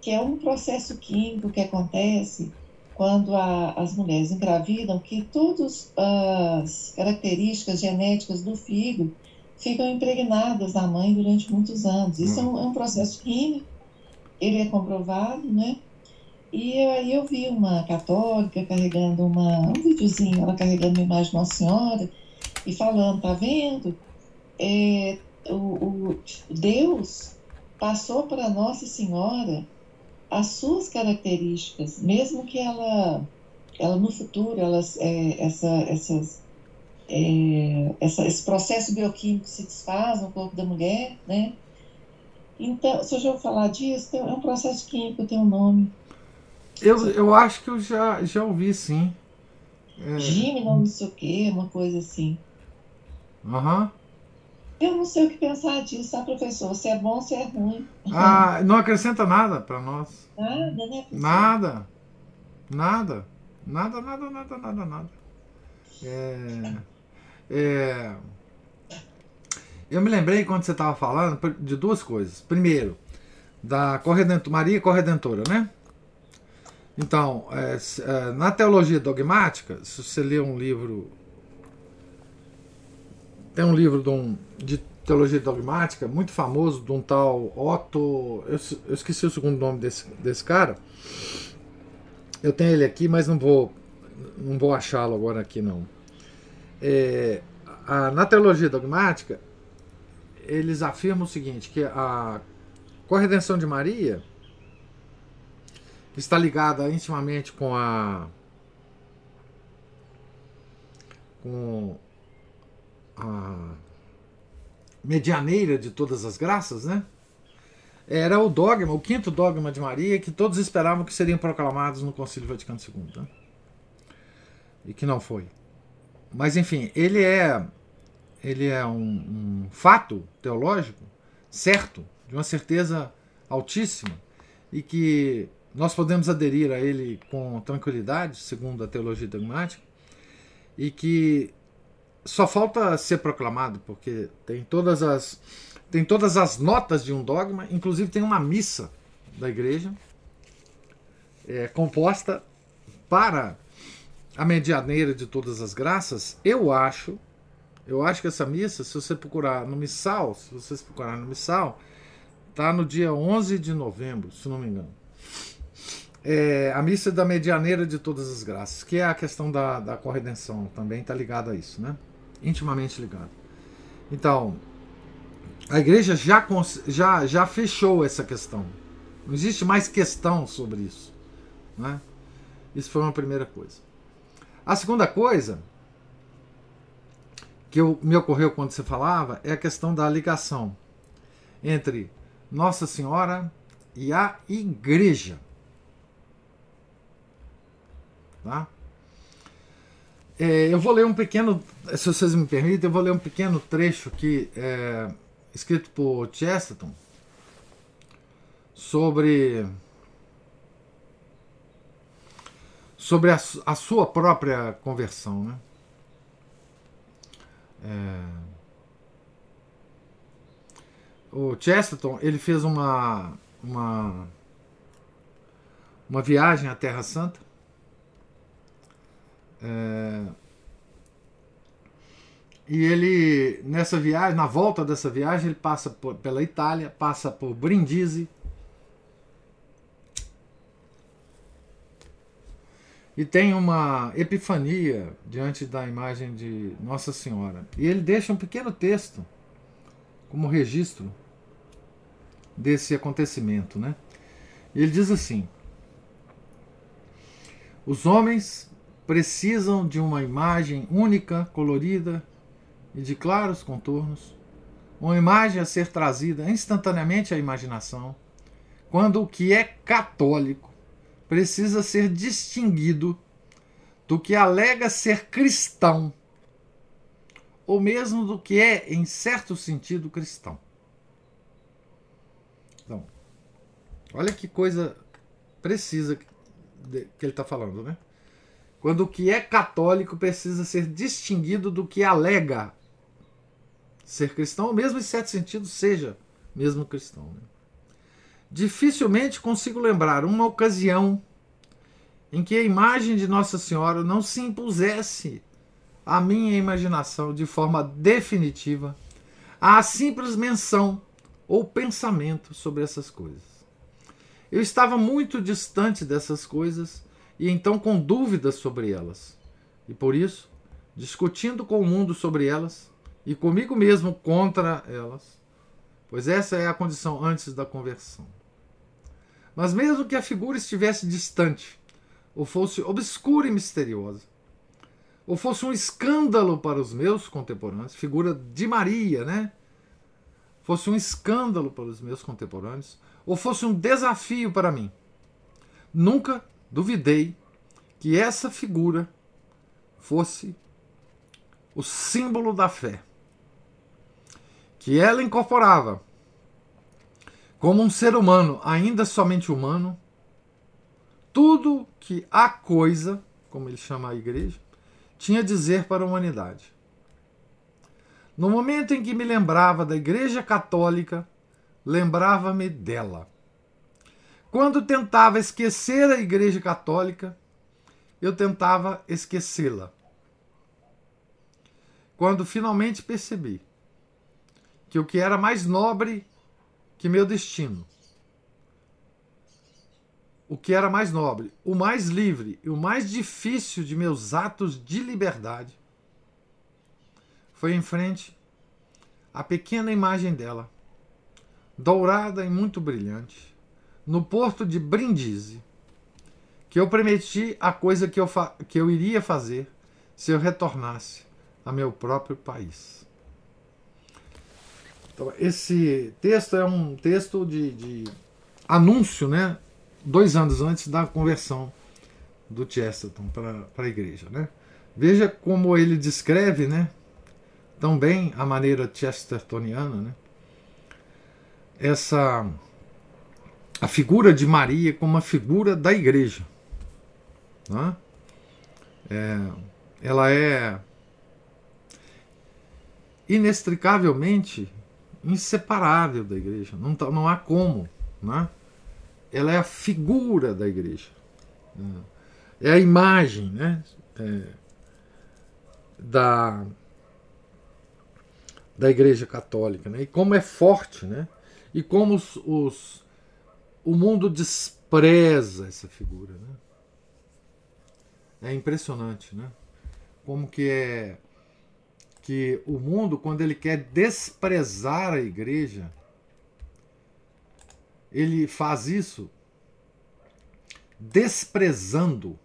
que é um processo químico que acontece quando a, as mulheres engravidam, que todas as características genéticas do filho ficam impregnadas na mãe durante muitos anos. Isso é um, é um processo químico, ele é comprovado, né? E aí eu vi uma católica carregando uma, um videozinho, ela carregando uma imagem de Nossa Senhora e falando, tá vendo? É, o, o Deus passou para Nossa Senhora as suas características, mesmo que ela, ela no futuro, elas, é, essa, essas, é, essa, esse processo bioquímico se desfaz no corpo da mulher, né? Então, se eu já vou falar disso, é um processo químico, tem um nome. Eu, eu acho que eu já, já ouvi, sim. É... Gime, não sei o quê, uma coisa assim. Aham. Uhum. Eu não sei o que pensar disso, tá, professor? Se é bom, se é ruim. Ah, não acrescenta nada para nós. Nada, né? Professor? Nada. Nada. Nada, nada, nada, nada, nada. É... É, eu me lembrei quando você estava falando de duas coisas. Primeiro, da Corredentor, Maria Corredentora, né? Então, é, é, na teologia dogmática, se você ler um livro. Tem um livro de, um, de teologia dogmática muito famoso, de um tal Otto. Eu, eu, esqueci o segundo nome desse, desse cara. Eu tenho ele aqui, mas não vou, não vou achá-lo agora aqui, não. É, a, na teologia dogmática, eles afirmam o seguinte, que a corredenção de Maria está ligada intimamente com a com a medianeira de todas as graças, né? Era o dogma, o quinto dogma de Maria, que todos esperavam que seriam proclamados no Concílio Vaticano II. Né? E que não foi. Mas enfim, ele é ele é um, um fato teológico certo, de uma certeza altíssima, e que nós podemos aderir a ele com tranquilidade, segundo a teologia dogmática, e que só falta ser proclamado, porque tem todas as tem todas as notas de um dogma, inclusive tem uma missa da igreja é, composta para a medianeira de todas as graças. Eu acho eu acho que essa missa, se você procurar no missal, se vocês procurar no missal, tá no dia 11 de novembro, se não me engano. É, a missa da medianeira de todas as graças, que é a questão da, da corredenção, também está ligada a isso, né? Intimamente ligado. Então, a igreja já, já, já fechou essa questão. Não existe mais questão sobre isso. Né? Isso foi uma primeira coisa. A segunda coisa que eu, me ocorreu quando você falava é a questão da ligação entre Nossa Senhora e a Igreja. Tá? É, eu vou ler um pequeno, se vocês me permitem, eu vou ler um pequeno trecho aqui, é, escrito por Chesterton, sobre sobre a, a sua própria conversão, né? É... O Chesterton ele fez uma, uma, uma viagem à Terra Santa. É... E ele, nessa viagem, na volta dessa viagem, ele passa por, pela Itália, passa por Brindisi, e tem uma epifania diante da imagem de Nossa Senhora. E ele deixa um pequeno texto como registro desse acontecimento, né? E ele diz assim: Os homens precisam de uma imagem única, colorida e de claros contornos, uma imagem a ser trazida instantaneamente à imaginação, quando o que é católico precisa ser distinguido do que alega ser cristão, ou mesmo do que é, em certo sentido, cristão. Então, olha que coisa precisa que ele está falando, né? Quando o que é católico precisa ser distinguido do que alega ser cristão, mesmo em certo sentido seja mesmo cristão. Né? Dificilmente consigo lembrar uma ocasião em que a imagem de Nossa Senhora não se impusesse à minha imaginação de forma definitiva a simples menção ou pensamento sobre essas coisas. Eu estava muito distante dessas coisas e então com dúvidas sobre elas. E por isso, discutindo com o mundo sobre elas e comigo mesmo contra elas, pois essa é a condição antes da conversão. Mas mesmo que a figura estivesse distante, ou fosse obscura e misteriosa, ou fosse um escândalo para os meus contemporâneos, figura de Maria, né? Fosse um escândalo para os meus contemporâneos, ou fosse um desafio para mim. Nunca duvidei que essa figura fosse o símbolo da fé, que ela incorporava como um ser humano, ainda somente humano, tudo que a coisa, como ele chama a igreja, tinha a dizer para a humanidade. No momento em que me lembrava da Igreja Católica, lembrava-me dela. Quando tentava esquecer a Igreja Católica, eu tentava esquecê-la. Quando finalmente percebi que o que era mais nobre que meu destino, o que era mais nobre, o mais livre e o mais difícil de meus atos de liberdade, foi em frente à pequena imagem dela, dourada e muito brilhante, no porto de Brindisi, que eu prometi a coisa que eu, que eu iria fazer se eu retornasse a meu próprio país. Então, esse texto é um texto de, de anúncio, né? Dois anos antes da conversão do Chesterton para a igreja, né? Veja como ele descreve, né? Tão bem a maneira chestertoniana, né? Essa a figura de Maria como uma figura da igreja. Né? É, ela é inextricavelmente inseparável da igreja. Não, tá, não há como. Né? Ela é a figura da igreja. Né? É a imagem né? É, da, da igreja católica. Né? E como é forte. Né? E como os, os o mundo despreza essa figura. Né? É impressionante, né? Como que é que o mundo, quando ele quer desprezar a igreja, ele faz isso desprezando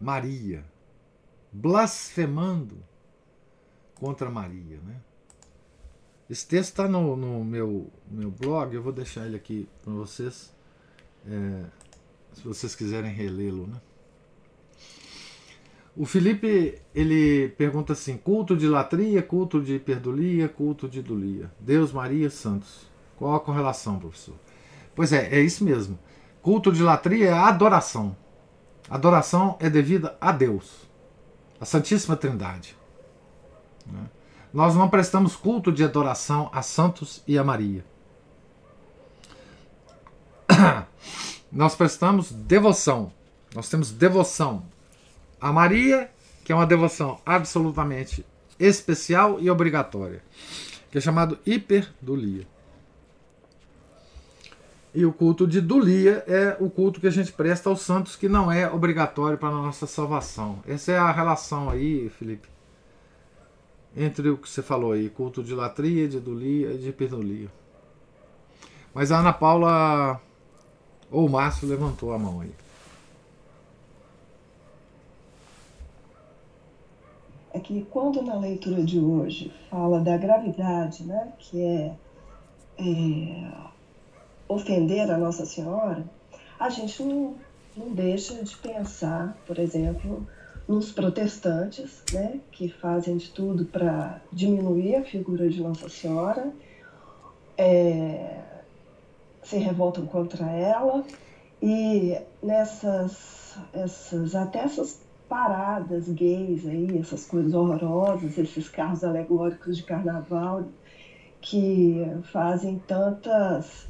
Maria, blasfemando contra Maria, né? Esse texto está no, no, meu, meu blog, eu vou deixar ele aqui para vocês, é, se vocês quiserem relê-lo. Né? O Felipe ele pergunta assim: culto de latria, culto de perdulia, culto de idolia. Deus, Maria, Santos. Qual a correlação, professor? Pois é, é isso mesmo. Culto de latria é adoração. Adoração é devida a Deus, a Santíssima Trindade. Né? Nós não prestamos culto de adoração a santos e a Maria. Nós prestamos devoção. Nós temos devoção a Maria, que é uma devoção absolutamente especial e obrigatória, que é chamado hiperdulia. E o culto de dulia é o culto que a gente presta aos santos, que não é obrigatório para a nossa salvação. Essa é a relação aí, Felipe, entre o que você falou aí, culto de latria, de idolia e de hiperdulia. Mas a Ana Paula ou o Márcio levantou a mão aí. É que quando na leitura de hoje fala da gravidade, né, que é, é ofender a Nossa Senhora, a gente não, não deixa de pensar, por exemplo, nos protestantes, né, que fazem de tudo para diminuir a figura de Nossa Senhora, é, se revoltam contra ela e nessas essas, até essas paradas gays aí, essas coisas horrorosas, esses carros alegóricos de carnaval que fazem tantas,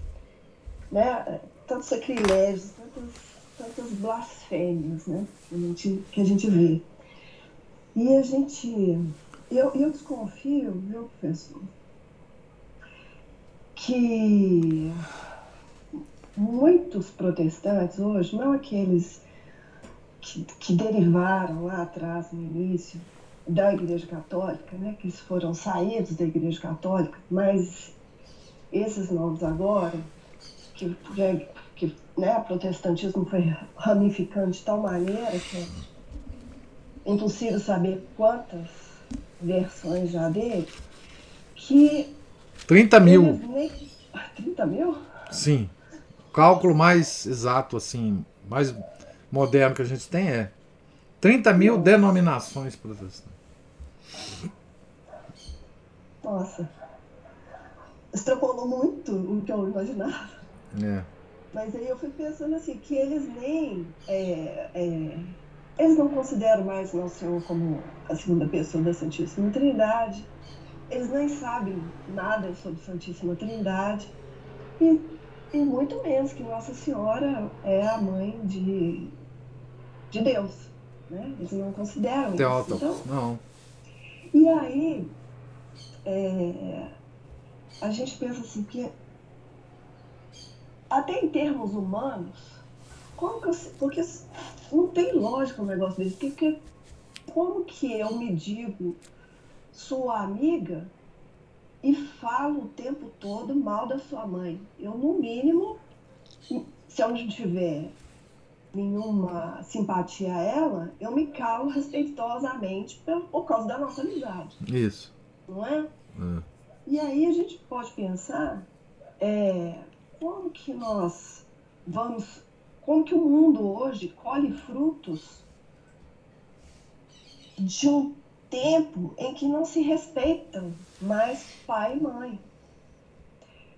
né, tantos sacrilégios, tantas tantas blasfêmias né, que, a gente, que a gente vê. E a gente. Eu, eu desconfio, viu, professor, que muitos protestantes hoje, não aqueles que, que derivaram lá atrás, no início, da Igreja Católica, né, que foram saídos da Igreja Católica, mas esses novos agora, que né, o protestantismo foi ramificando de tal maneira que é impossível saber quantas versões já dele, que. 30 mil. Nem... 30 mil? Sim. O cálculo mais exato, assim, mais moderno que a gente tem é 30 mil Nossa. denominações protestantes. Nossa. Extrapolou muito o que eu imaginava. É. Mas aí eu fui pensando assim, que eles nem. É, é, eles não consideram mais Nosso Senhor como a segunda pessoa da Santíssima Trindade. eles nem sabem nada sobre Santíssima Trindade e, e muito menos que Nossa Senhora é a mãe de, de Deus. Né? Eles não consideram Teótopos, isso. Então, não. E aí, é, a gente pensa assim que até em termos humanos, como que eu, porque não tem lógica um negócio desse, porque como que eu me digo sua amiga e falo o tempo todo mal da sua mãe? Eu, no mínimo, se eu não tiver nenhuma simpatia a ela, eu me calo respeitosamente por, causa da nossa amizade. Isso. Não é? é. E aí a gente pode pensar é, como que nós vamos, como que o mundo hoje colhe frutos de um tempo em que não se respeitam mais pai e mãe.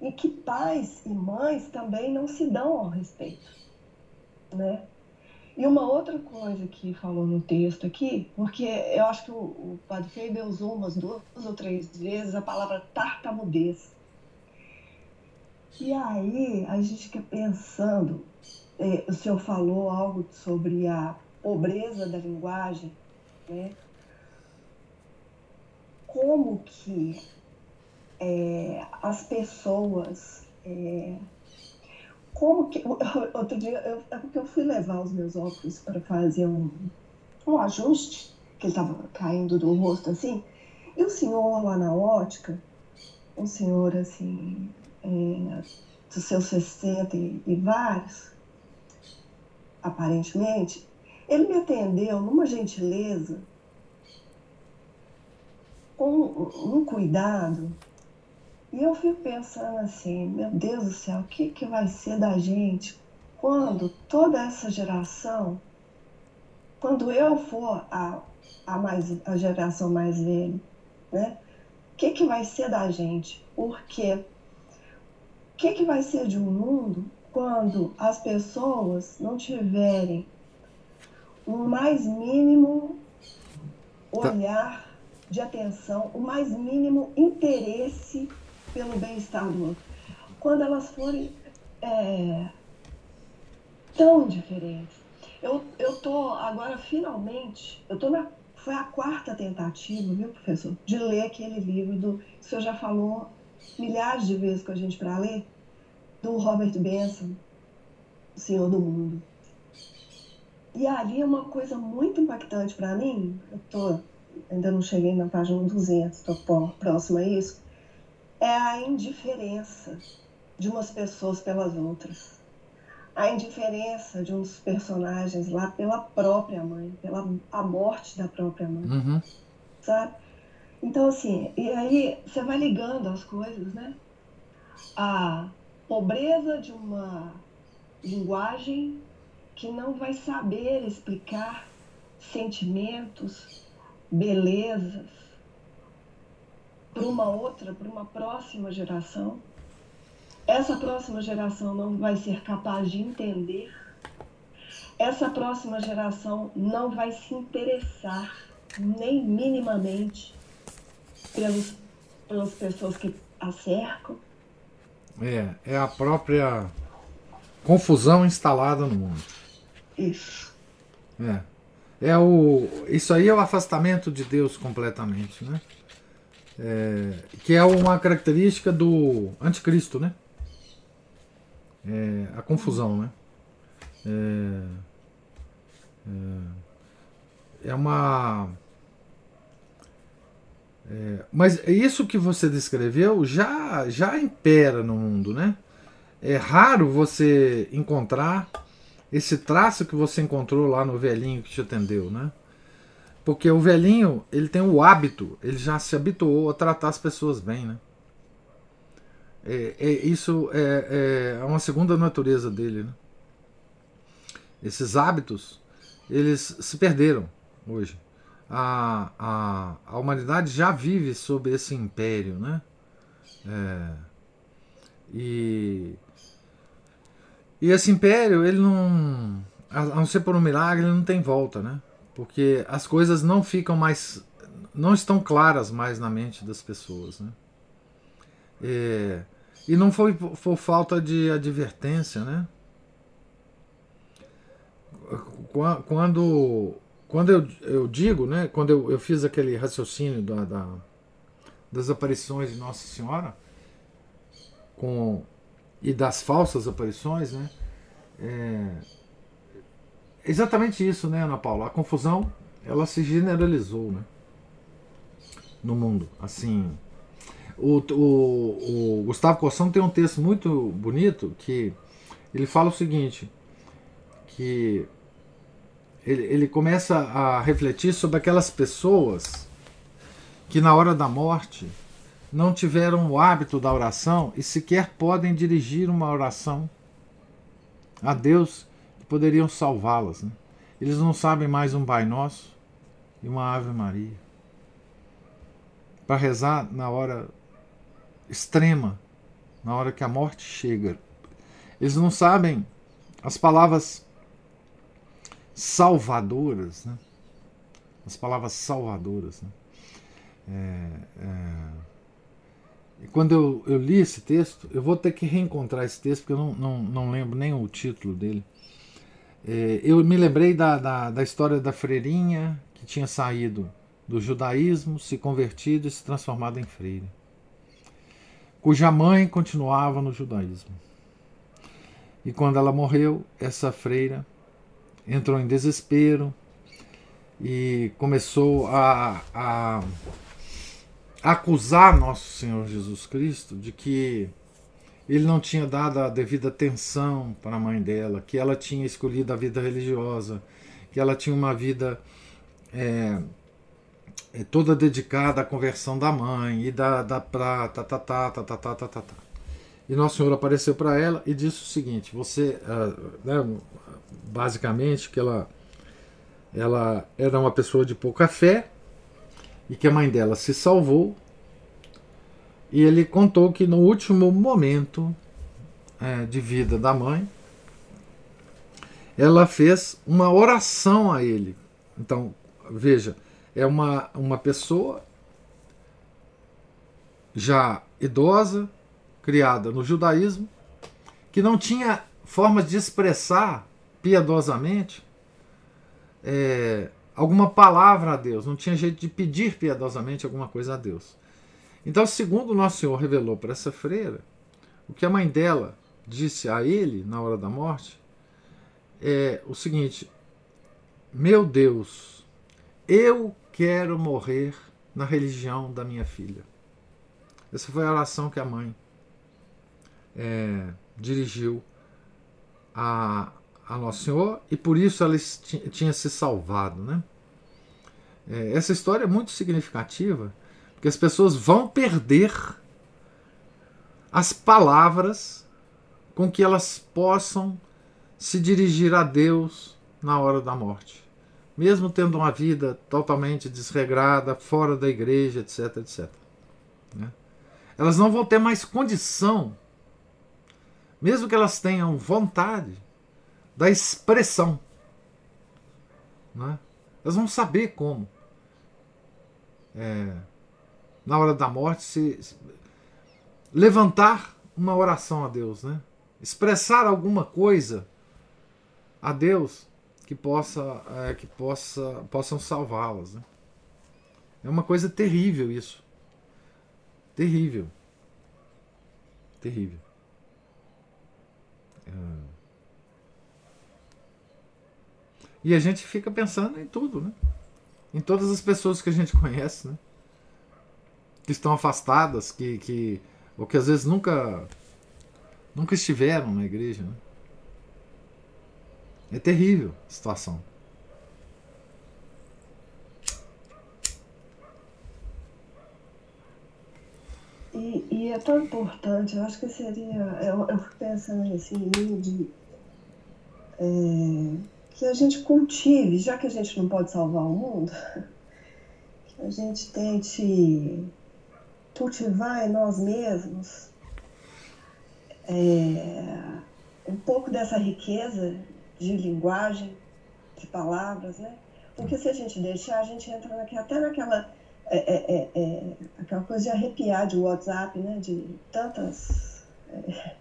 E que pais e mães também não se dão ao respeito. Né? E uma outra coisa que falou no texto aqui, porque eu acho que o, o Padre Faber usou umas duas ou três vezes a palavra tartamudez. E aí a gente fica pensando, é, o senhor falou algo sobre a pobreza da linguagem, né? Como que é, as pessoas. É, como que. Outro dia, eu, é porque eu fui levar os meus óculos para fazer um, um ajuste, que ele estava caindo do rosto assim, e o senhor lá na ótica, um senhor assim, é, dos seus 60 e, e vários, aparentemente, ele me atendeu numa gentileza, com um cuidado, e eu fico pensando assim, meu Deus do céu, o que, que vai ser da gente quando toda essa geração, quando eu for a, a, mais, a geração mais velha, né? O que, que vai ser da gente? Porque o que, que vai ser de um mundo quando as pessoas não tiverem o mais mínimo tá. olhar de atenção, o mais mínimo interesse pelo bem-estar do outro? Quando elas forem é, tão diferentes. Eu, eu tô agora finalmente, eu tô na, foi a quarta tentativa, viu, professor, de ler aquele livro do, que o senhor já falou milhares de vezes com a gente para ler, do Robert Benson, O Senhor do Mundo. E ali é uma coisa muito impactante para mim, eu tô, ainda não cheguei na página 200, estou próxima a isso, é a indiferença de umas pessoas pelas outras. A indiferença de uns personagens lá pela própria mãe, pela a morte da própria mãe. Uhum. Sabe? Então, assim, e aí você vai ligando as coisas, né? A pobreza de uma linguagem que não vai saber explicar sentimentos, belezas para uma outra, para uma próxima geração. Essa próxima geração não vai ser capaz de entender. Essa próxima geração não vai se interessar nem minimamente pelos, pelas pessoas que a cercam. É, é a própria confusão instalada no mundo. Isso. É. É o, isso aí é o afastamento de Deus completamente, né? É, que é uma característica do anticristo, né? É, a confusão, né? É, é, é uma é, mas isso que você descreveu já, já impera no mundo, né? É raro você encontrar esse traço que você encontrou lá no velhinho que te atendeu, né? Porque o velhinho, ele tem o hábito, ele já se habituou a tratar as pessoas bem, né? É, é isso é, é uma segunda natureza dele, né? Esses hábitos, eles se perderam hoje a, a, a humanidade já vive sob esse império, né? É, e, e esse império, ele não, a não ser por um milagre, ele não tem volta, né? Porque as coisas não ficam mais, não estão claras mais na mente das pessoas. Né? É, e não foi por falta de advertência, né? Quando, quando eu, eu digo, né, quando eu, eu fiz aquele raciocínio da, da, das aparições de Nossa Senhora com, e das falsas aparições, né, é, exatamente isso, né, Ana Paula? A confusão ela se generalizou né, no mundo. Assim, o, o, o Gustavo Corsão tem um texto muito bonito que ele fala o seguinte, que ele, ele começa a refletir sobre aquelas pessoas que na hora da morte não tiveram o hábito da oração e sequer podem dirigir uma oração a Deus que poderiam salvá-las. Né? Eles não sabem mais um Pai Nosso e uma Ave Maria. Para rezar na hora extrema, na hora que a morte chega. Eles não sabem as palavras salvadoras, né? as palavras salvadoras. Né? É, é... quando eu, eu, li esse texto, eu vou ter que reencontrar esse texto, porque eu não, não, não lembro nem o título dele. É, eu me lembrei da, da, da história da freirinha que tinha saído do judaísmo, se convertido e se transformado em freira cuja mãe continuava no judaísmo. E quando ela morreu, essa freira entrou em desespero e começou a, a acusar nosso Senhor Jesus Cristo de que ele não tinha dado a devida atenção para a mãe dela, que ela tinha escolhido a vida religiosa, que ela tinha uma vida é, é toda dedicada à conversão da mãe e da, da prata, tá, tá, tá, tá, tá, tá, tá, tá. E Nosso Senhor apareceu para ela e disse o seguinte: você, uh, né, basicamente, que ela, ela era uma pessoa de pouca fé e que a mãe dela se salvou. E ele contou que no último momento é, de vida da mãe, ela fez uma oração a ele. Então, veja, é uma, uma pessoa já idosa, criada no judaísmo, que não tinha formas de expressar piedosamente é, alguma palavra a Deus, não tinha jeito de pedir piedosamente alguma coisa a Deus. Então, segundo o Nosso Senhor revelou para essa freira, o que a mãe dela disse a ele na hora da morte é o seguinte: Meu Deus, eu quero morrer na religião da minha filha. Essa foi a oração que a mãe é, dirigiu a, a Nosso Senhor e por isso ela tinha se salvado. Né? É, essa história é muito significativa porque as pessoas vão perder as palavras com que elas possam se dirigir a Deus na hora da morte mesmo tendo uma vida totalmente desregrada, fora da igreja, etc, etc. Né? Elas não vão ter mais condição, mesmo que elas tenham vontade, da expressão. Né? Elas vão saber como, é, na hora da morte, se, se, levantar uma oração a Deus, né? expressar alguma coisa a Deus que possa é, que possa possam salvá-las. Né? É uma coisa terrível isso, terrível, terrível. É... E a gente fica pensando em tudo, né? Em todas as pessoas que a gente conhece, né? Que estão afastadas, que, que ou que às vezes nunca nunca estiveram na igreja, né? É terrível a situação. E, e, é tão importante, eu acho que seria. Eu, eu fico pensando assim, de. É, que a gente cultive, já que a gente não pode salvar o mundo, que a gente tente cultivar em nós mesmos é, um pouco dessa riqueza de linguagem, de palavras, né? Porque se a gente deixar, a gente entra naquela, até naquela é, é, é, é, aquela coisa de arrepiar de WhatsApp, né? De tantas é,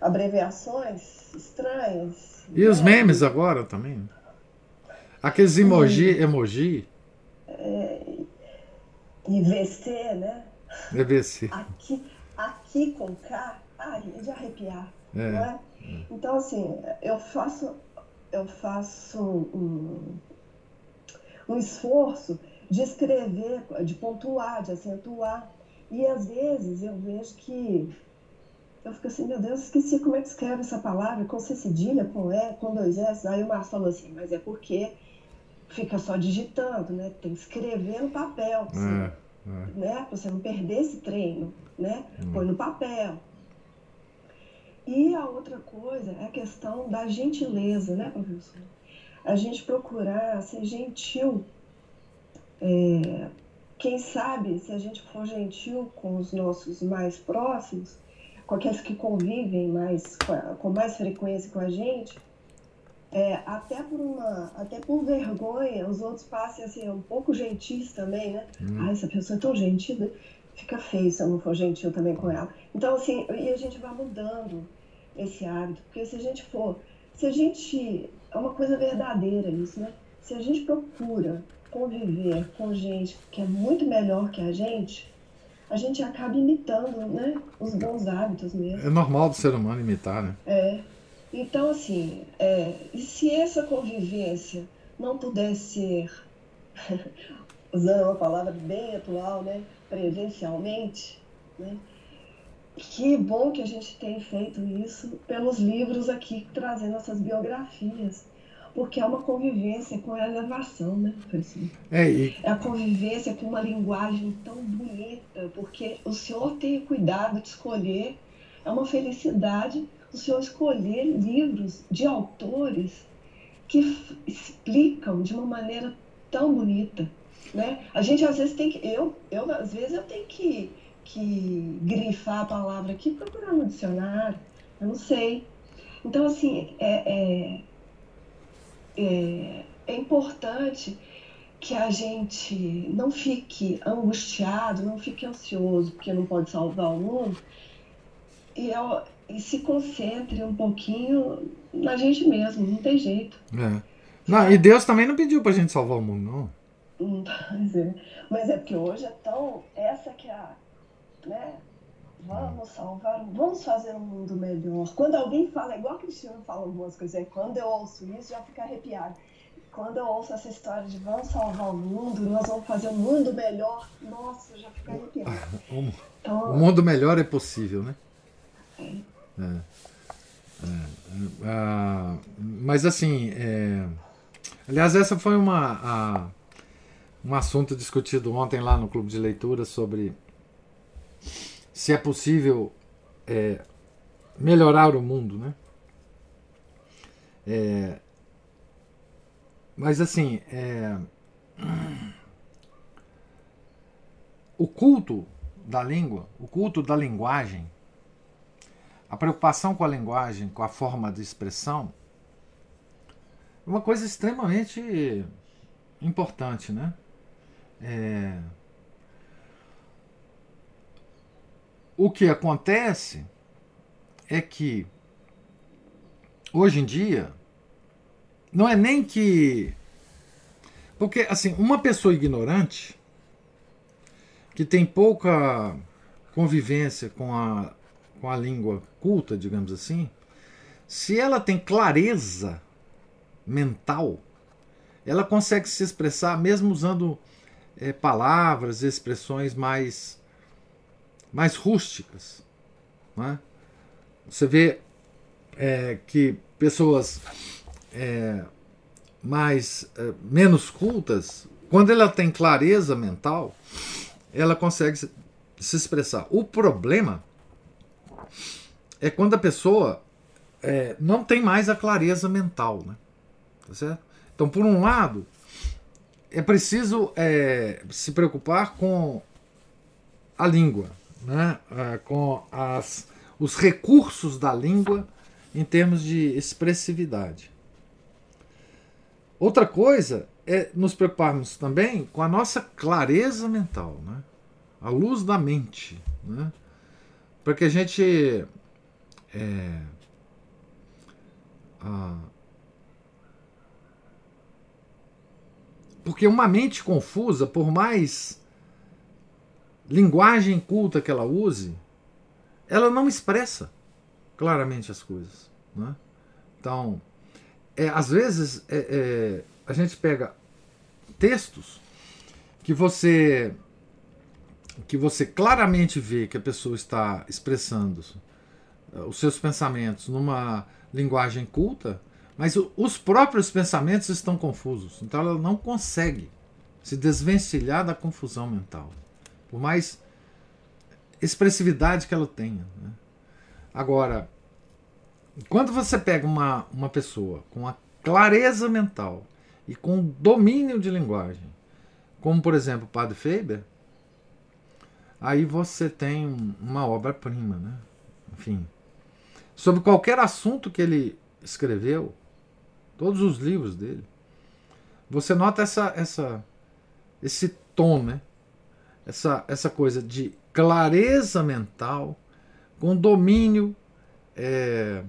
abreviações estranhas. E os né? memes agora também. Aqueles emoji, emoji. É, IVC, né? IVC. Aqui, aqui com K, ai, de arrepiar. É. Não é? Então, assim, eu faço, eu faço um, um esforço de escrever, de pontuar, de acentuar. E às vezes eu vejo que eu fico assim, meu Deus, esqueci como é que escreve essa palavra, com C cedilha, com E, com dois S. Aí o Márcio falou assim, mas é porque fica só digitando, né? Tem que escrever no papel, assim, é, é. né? Pra você não perder esse treino, né? Hum. Põe no papel. E a outra coisa é a questão da gentileza, né, professor? A gente procurar ser gentil. É, quem sabe, se a gente for gentil com os nossos mais próximos, com aqueles que convivem mais, com mais frequência com a gente, é, até por uma, até por vergonha, os outros passem a ser um pouco gentis também, né? Hum. Ah, essa pessoa é tão gentil, né? fica feio se eu não for gentil também com ela. Então, assim, e a gente vai mudando esse hábito, porque se a gente for, se a gente, é uma coisa verdadeira isso, né? Se a gente procura conviver com gente que é muito melhor que a gente, a gente acaba imitando, né? Os bons hábitos mesmo. É normal do ser humano imitar, né? É. Então, assim, é, e se essa convivência não puder ser, usando uma palavra bem atual, né? Presencialmente, né? Que bom que a gente tem feito isso pelos livros aqui, trazendo essas biografias. Porque é uma convivência com a elevação, né, professor? É, e... é a convivência com uma linguagem tão bonita, porque o senhor tem cuidado de escolher, é uma felicidade o senhor escolher livros de autores que explicam de uma maneira tão bonita, né? A gente às vezes tem que, eu, eu às vezes eu tenho que que grifar a palavra aqui, procurar no dicionário, eu não sei. Então, assim, é, é, é, é importante que a gente não fique angustiado, não fique ansioso, porque não pode salvar o mundo, e, eu, e se concentre um pouquinho na gente mesmo, não tem jeito. É. Não, e Deus também não pediu pra gente salvar o mundo, não. Mas é, mas é porque hoje é tão. Essa que é a, né? Vamos salvar, vamos fazer um mundo melhor. Quando alguém fala, igual a Cristina fala algumas coisas, é, quando eu ouço isso, já fica arrepiado. Quando eu ouço essa história de vamos salvar o mundo, nós vamos fazer um mundo melhor, nossa, já fica arrepiado. Então, o mundo melhor é possível, né? É. é. É, é, mas assim, é, aliás, essa foi uma, a, um assunto discutido ontem lá no clube de leitura sobre se é possível é, melhorar o mundo, né? É, mas assim, é, o culto da língua, o culto da linguagem, a preocupação com a linguagem, com a forma de expressão, é uma coisa extremamente importante, né? É, O que acontece é que hoje em dia não é nem que porque assim, uma pessoa ignorante que tem pouca convivência com a com a língua culta, digamos assim, se ela tem clareza mental, ela consegue se expressar mesmo usando é, palavras, expressões mais mais rústicas. É? Você vê é, que pessoas é, mais é, menos cultas, quando ela tem clareza mental, ela consegue se, expressar. O problema é quando a pessoa é, não tem mais a clareza mental, né? Tá certo? Então, por um lado, é preciso se preocupar com a língua, né, é, com as, os recursos da língua em termos de expressividade. Outra coisa é nos preocuparmos também com a nossa clareza mental, né? a luz da mente, né? para que a gente é, a, porque uma mente confusa, por mais linguagem culta que ela use, ela não expressa claramente as coisas. Né? Então, é, às vezes é, é, a gente pega textos que você que você claramente vê que a pessoa está expressando os seus pensamentos numa linguagem culta, mas os próprios pensamentos estão confusos. Então ela não consegue se desvencilhar da confusão mental, por mais expressividade que ela tenha. Né? Agora, quando você pega uma, uma pessoa com a clareza mental e com domínio de linguagem, como por exemplo o Padre Faber, aí você tem uma obra-prima, né? Enfim, sobre qualquer assunto que ele escreveu, todos os livros dele, você nota essa, essa, esse tom, né? Essa, essa coisa de clareza mental, com domínio é,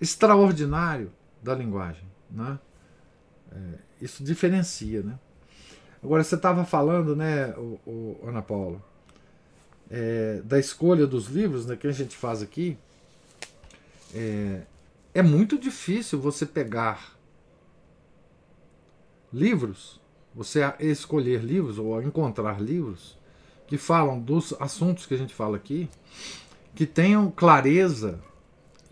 extraordinário da linguagem. Né? É, isso diferencia. Né? Agora, você estava falando, né, o, o, Ana Paula, é, da escolha dos livros né, que a gente faz aqui. É, é muito difícil você pegar livros, você escolher livros ou encontrar livros que falam dos assuntos que a gente fala aqui, que tenham clareza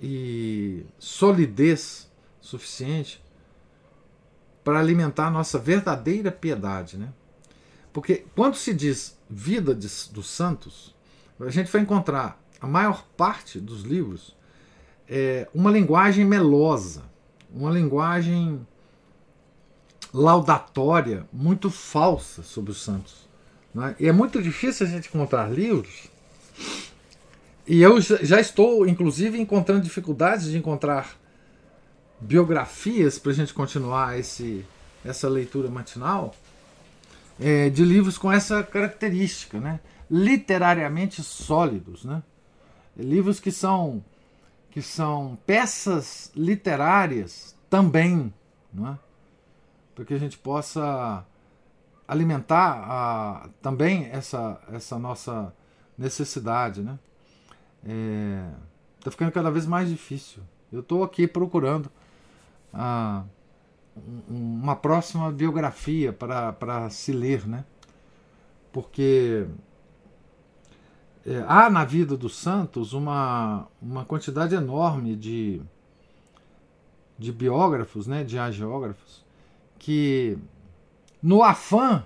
e solidez suficiente para alimentar a nossa verdadeira piedade, né? Porque quando se diz vida de, dos santos, a gente vai encontrar a maior parte dos livros é uma linguagem melosa, uma linguagem laudatória muito falsa sobre os santos. Né? E é muito difícil a gente encontrar livros. E eu já estou, inclusive, encontrando dificuldades de encontrar biografias para a gente continuar esse, essa leitura matinal é, de livros com essa característica, né? literariamente sólidos, né? livros que são que são peças literárias também, não é? Para que a gente possa alimentar a, também essa, essa nossa necessidade, né? É, ficando cada vez mais difícil. Eu estou aqui procurando a, uma próxima biografia para se ler, né? Porque é, há na vida dos santos uma, uma quantidade enorme de, de biógrafos, né, de agiógrafos, que no afã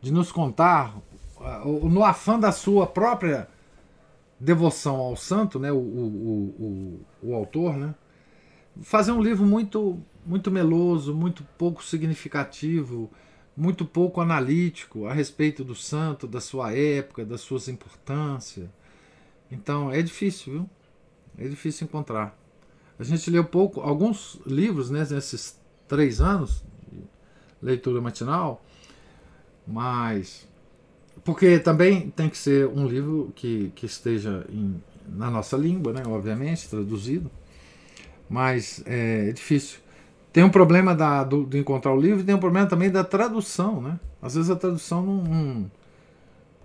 de nos contar, no afã da sua própria devoção ao santo, né, o, o, o, o autor, né, fazer um livro muito, muito meloso, muito pouco significativo, muito pouco analítico a respeito do santo, da sua época, das suas importâncias. Então é difícil, viu? É difícil encontrar. A gente leu pouco, alguns livros né, nesses três anos, leitura matinal, mas porque também tem que ser um livro que, que esteja em, na nossa língua, né, obviamente, traduzido, mas é, é difícil. Tem um problema da, do, de encontrar o livro e tem um problema também da tradução, né? Às vezes a tradução não, não,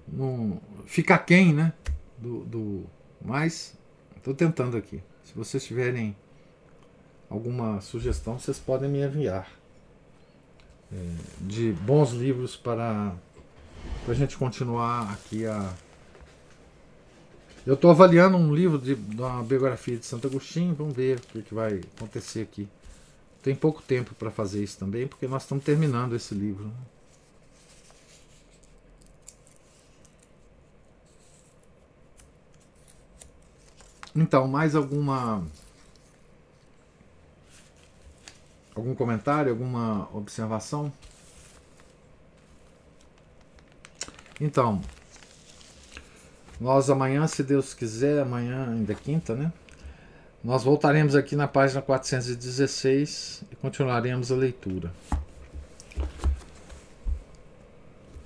não fica quem, né? Do, do, mas estou tentando aqui. Se vocês tiverem alguma sugestão, vocês podem me enviar é, de bons livros para a gente continuar aqui a. Eu estou avaliando um livro de, de, uma biografia de Santo Agostinho, vamos ver o que, que vai acontecer aqui. Tem pouco tempo para fazer isso também, porque nós estamos terminando esse livro. Né? Então, mais alguma Algum comentário, alguma observação? Então, nós amanhã, se Deus quiser, amanhã ainda é quinta, né? Nós voltaremos aqui na página 416 e continuaremos a leitura.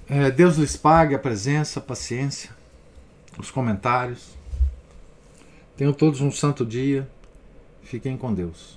É, Deus lhes pague a presença, a paciência, os comentários. Tenham todos um santo dia. Fiquem com Deus.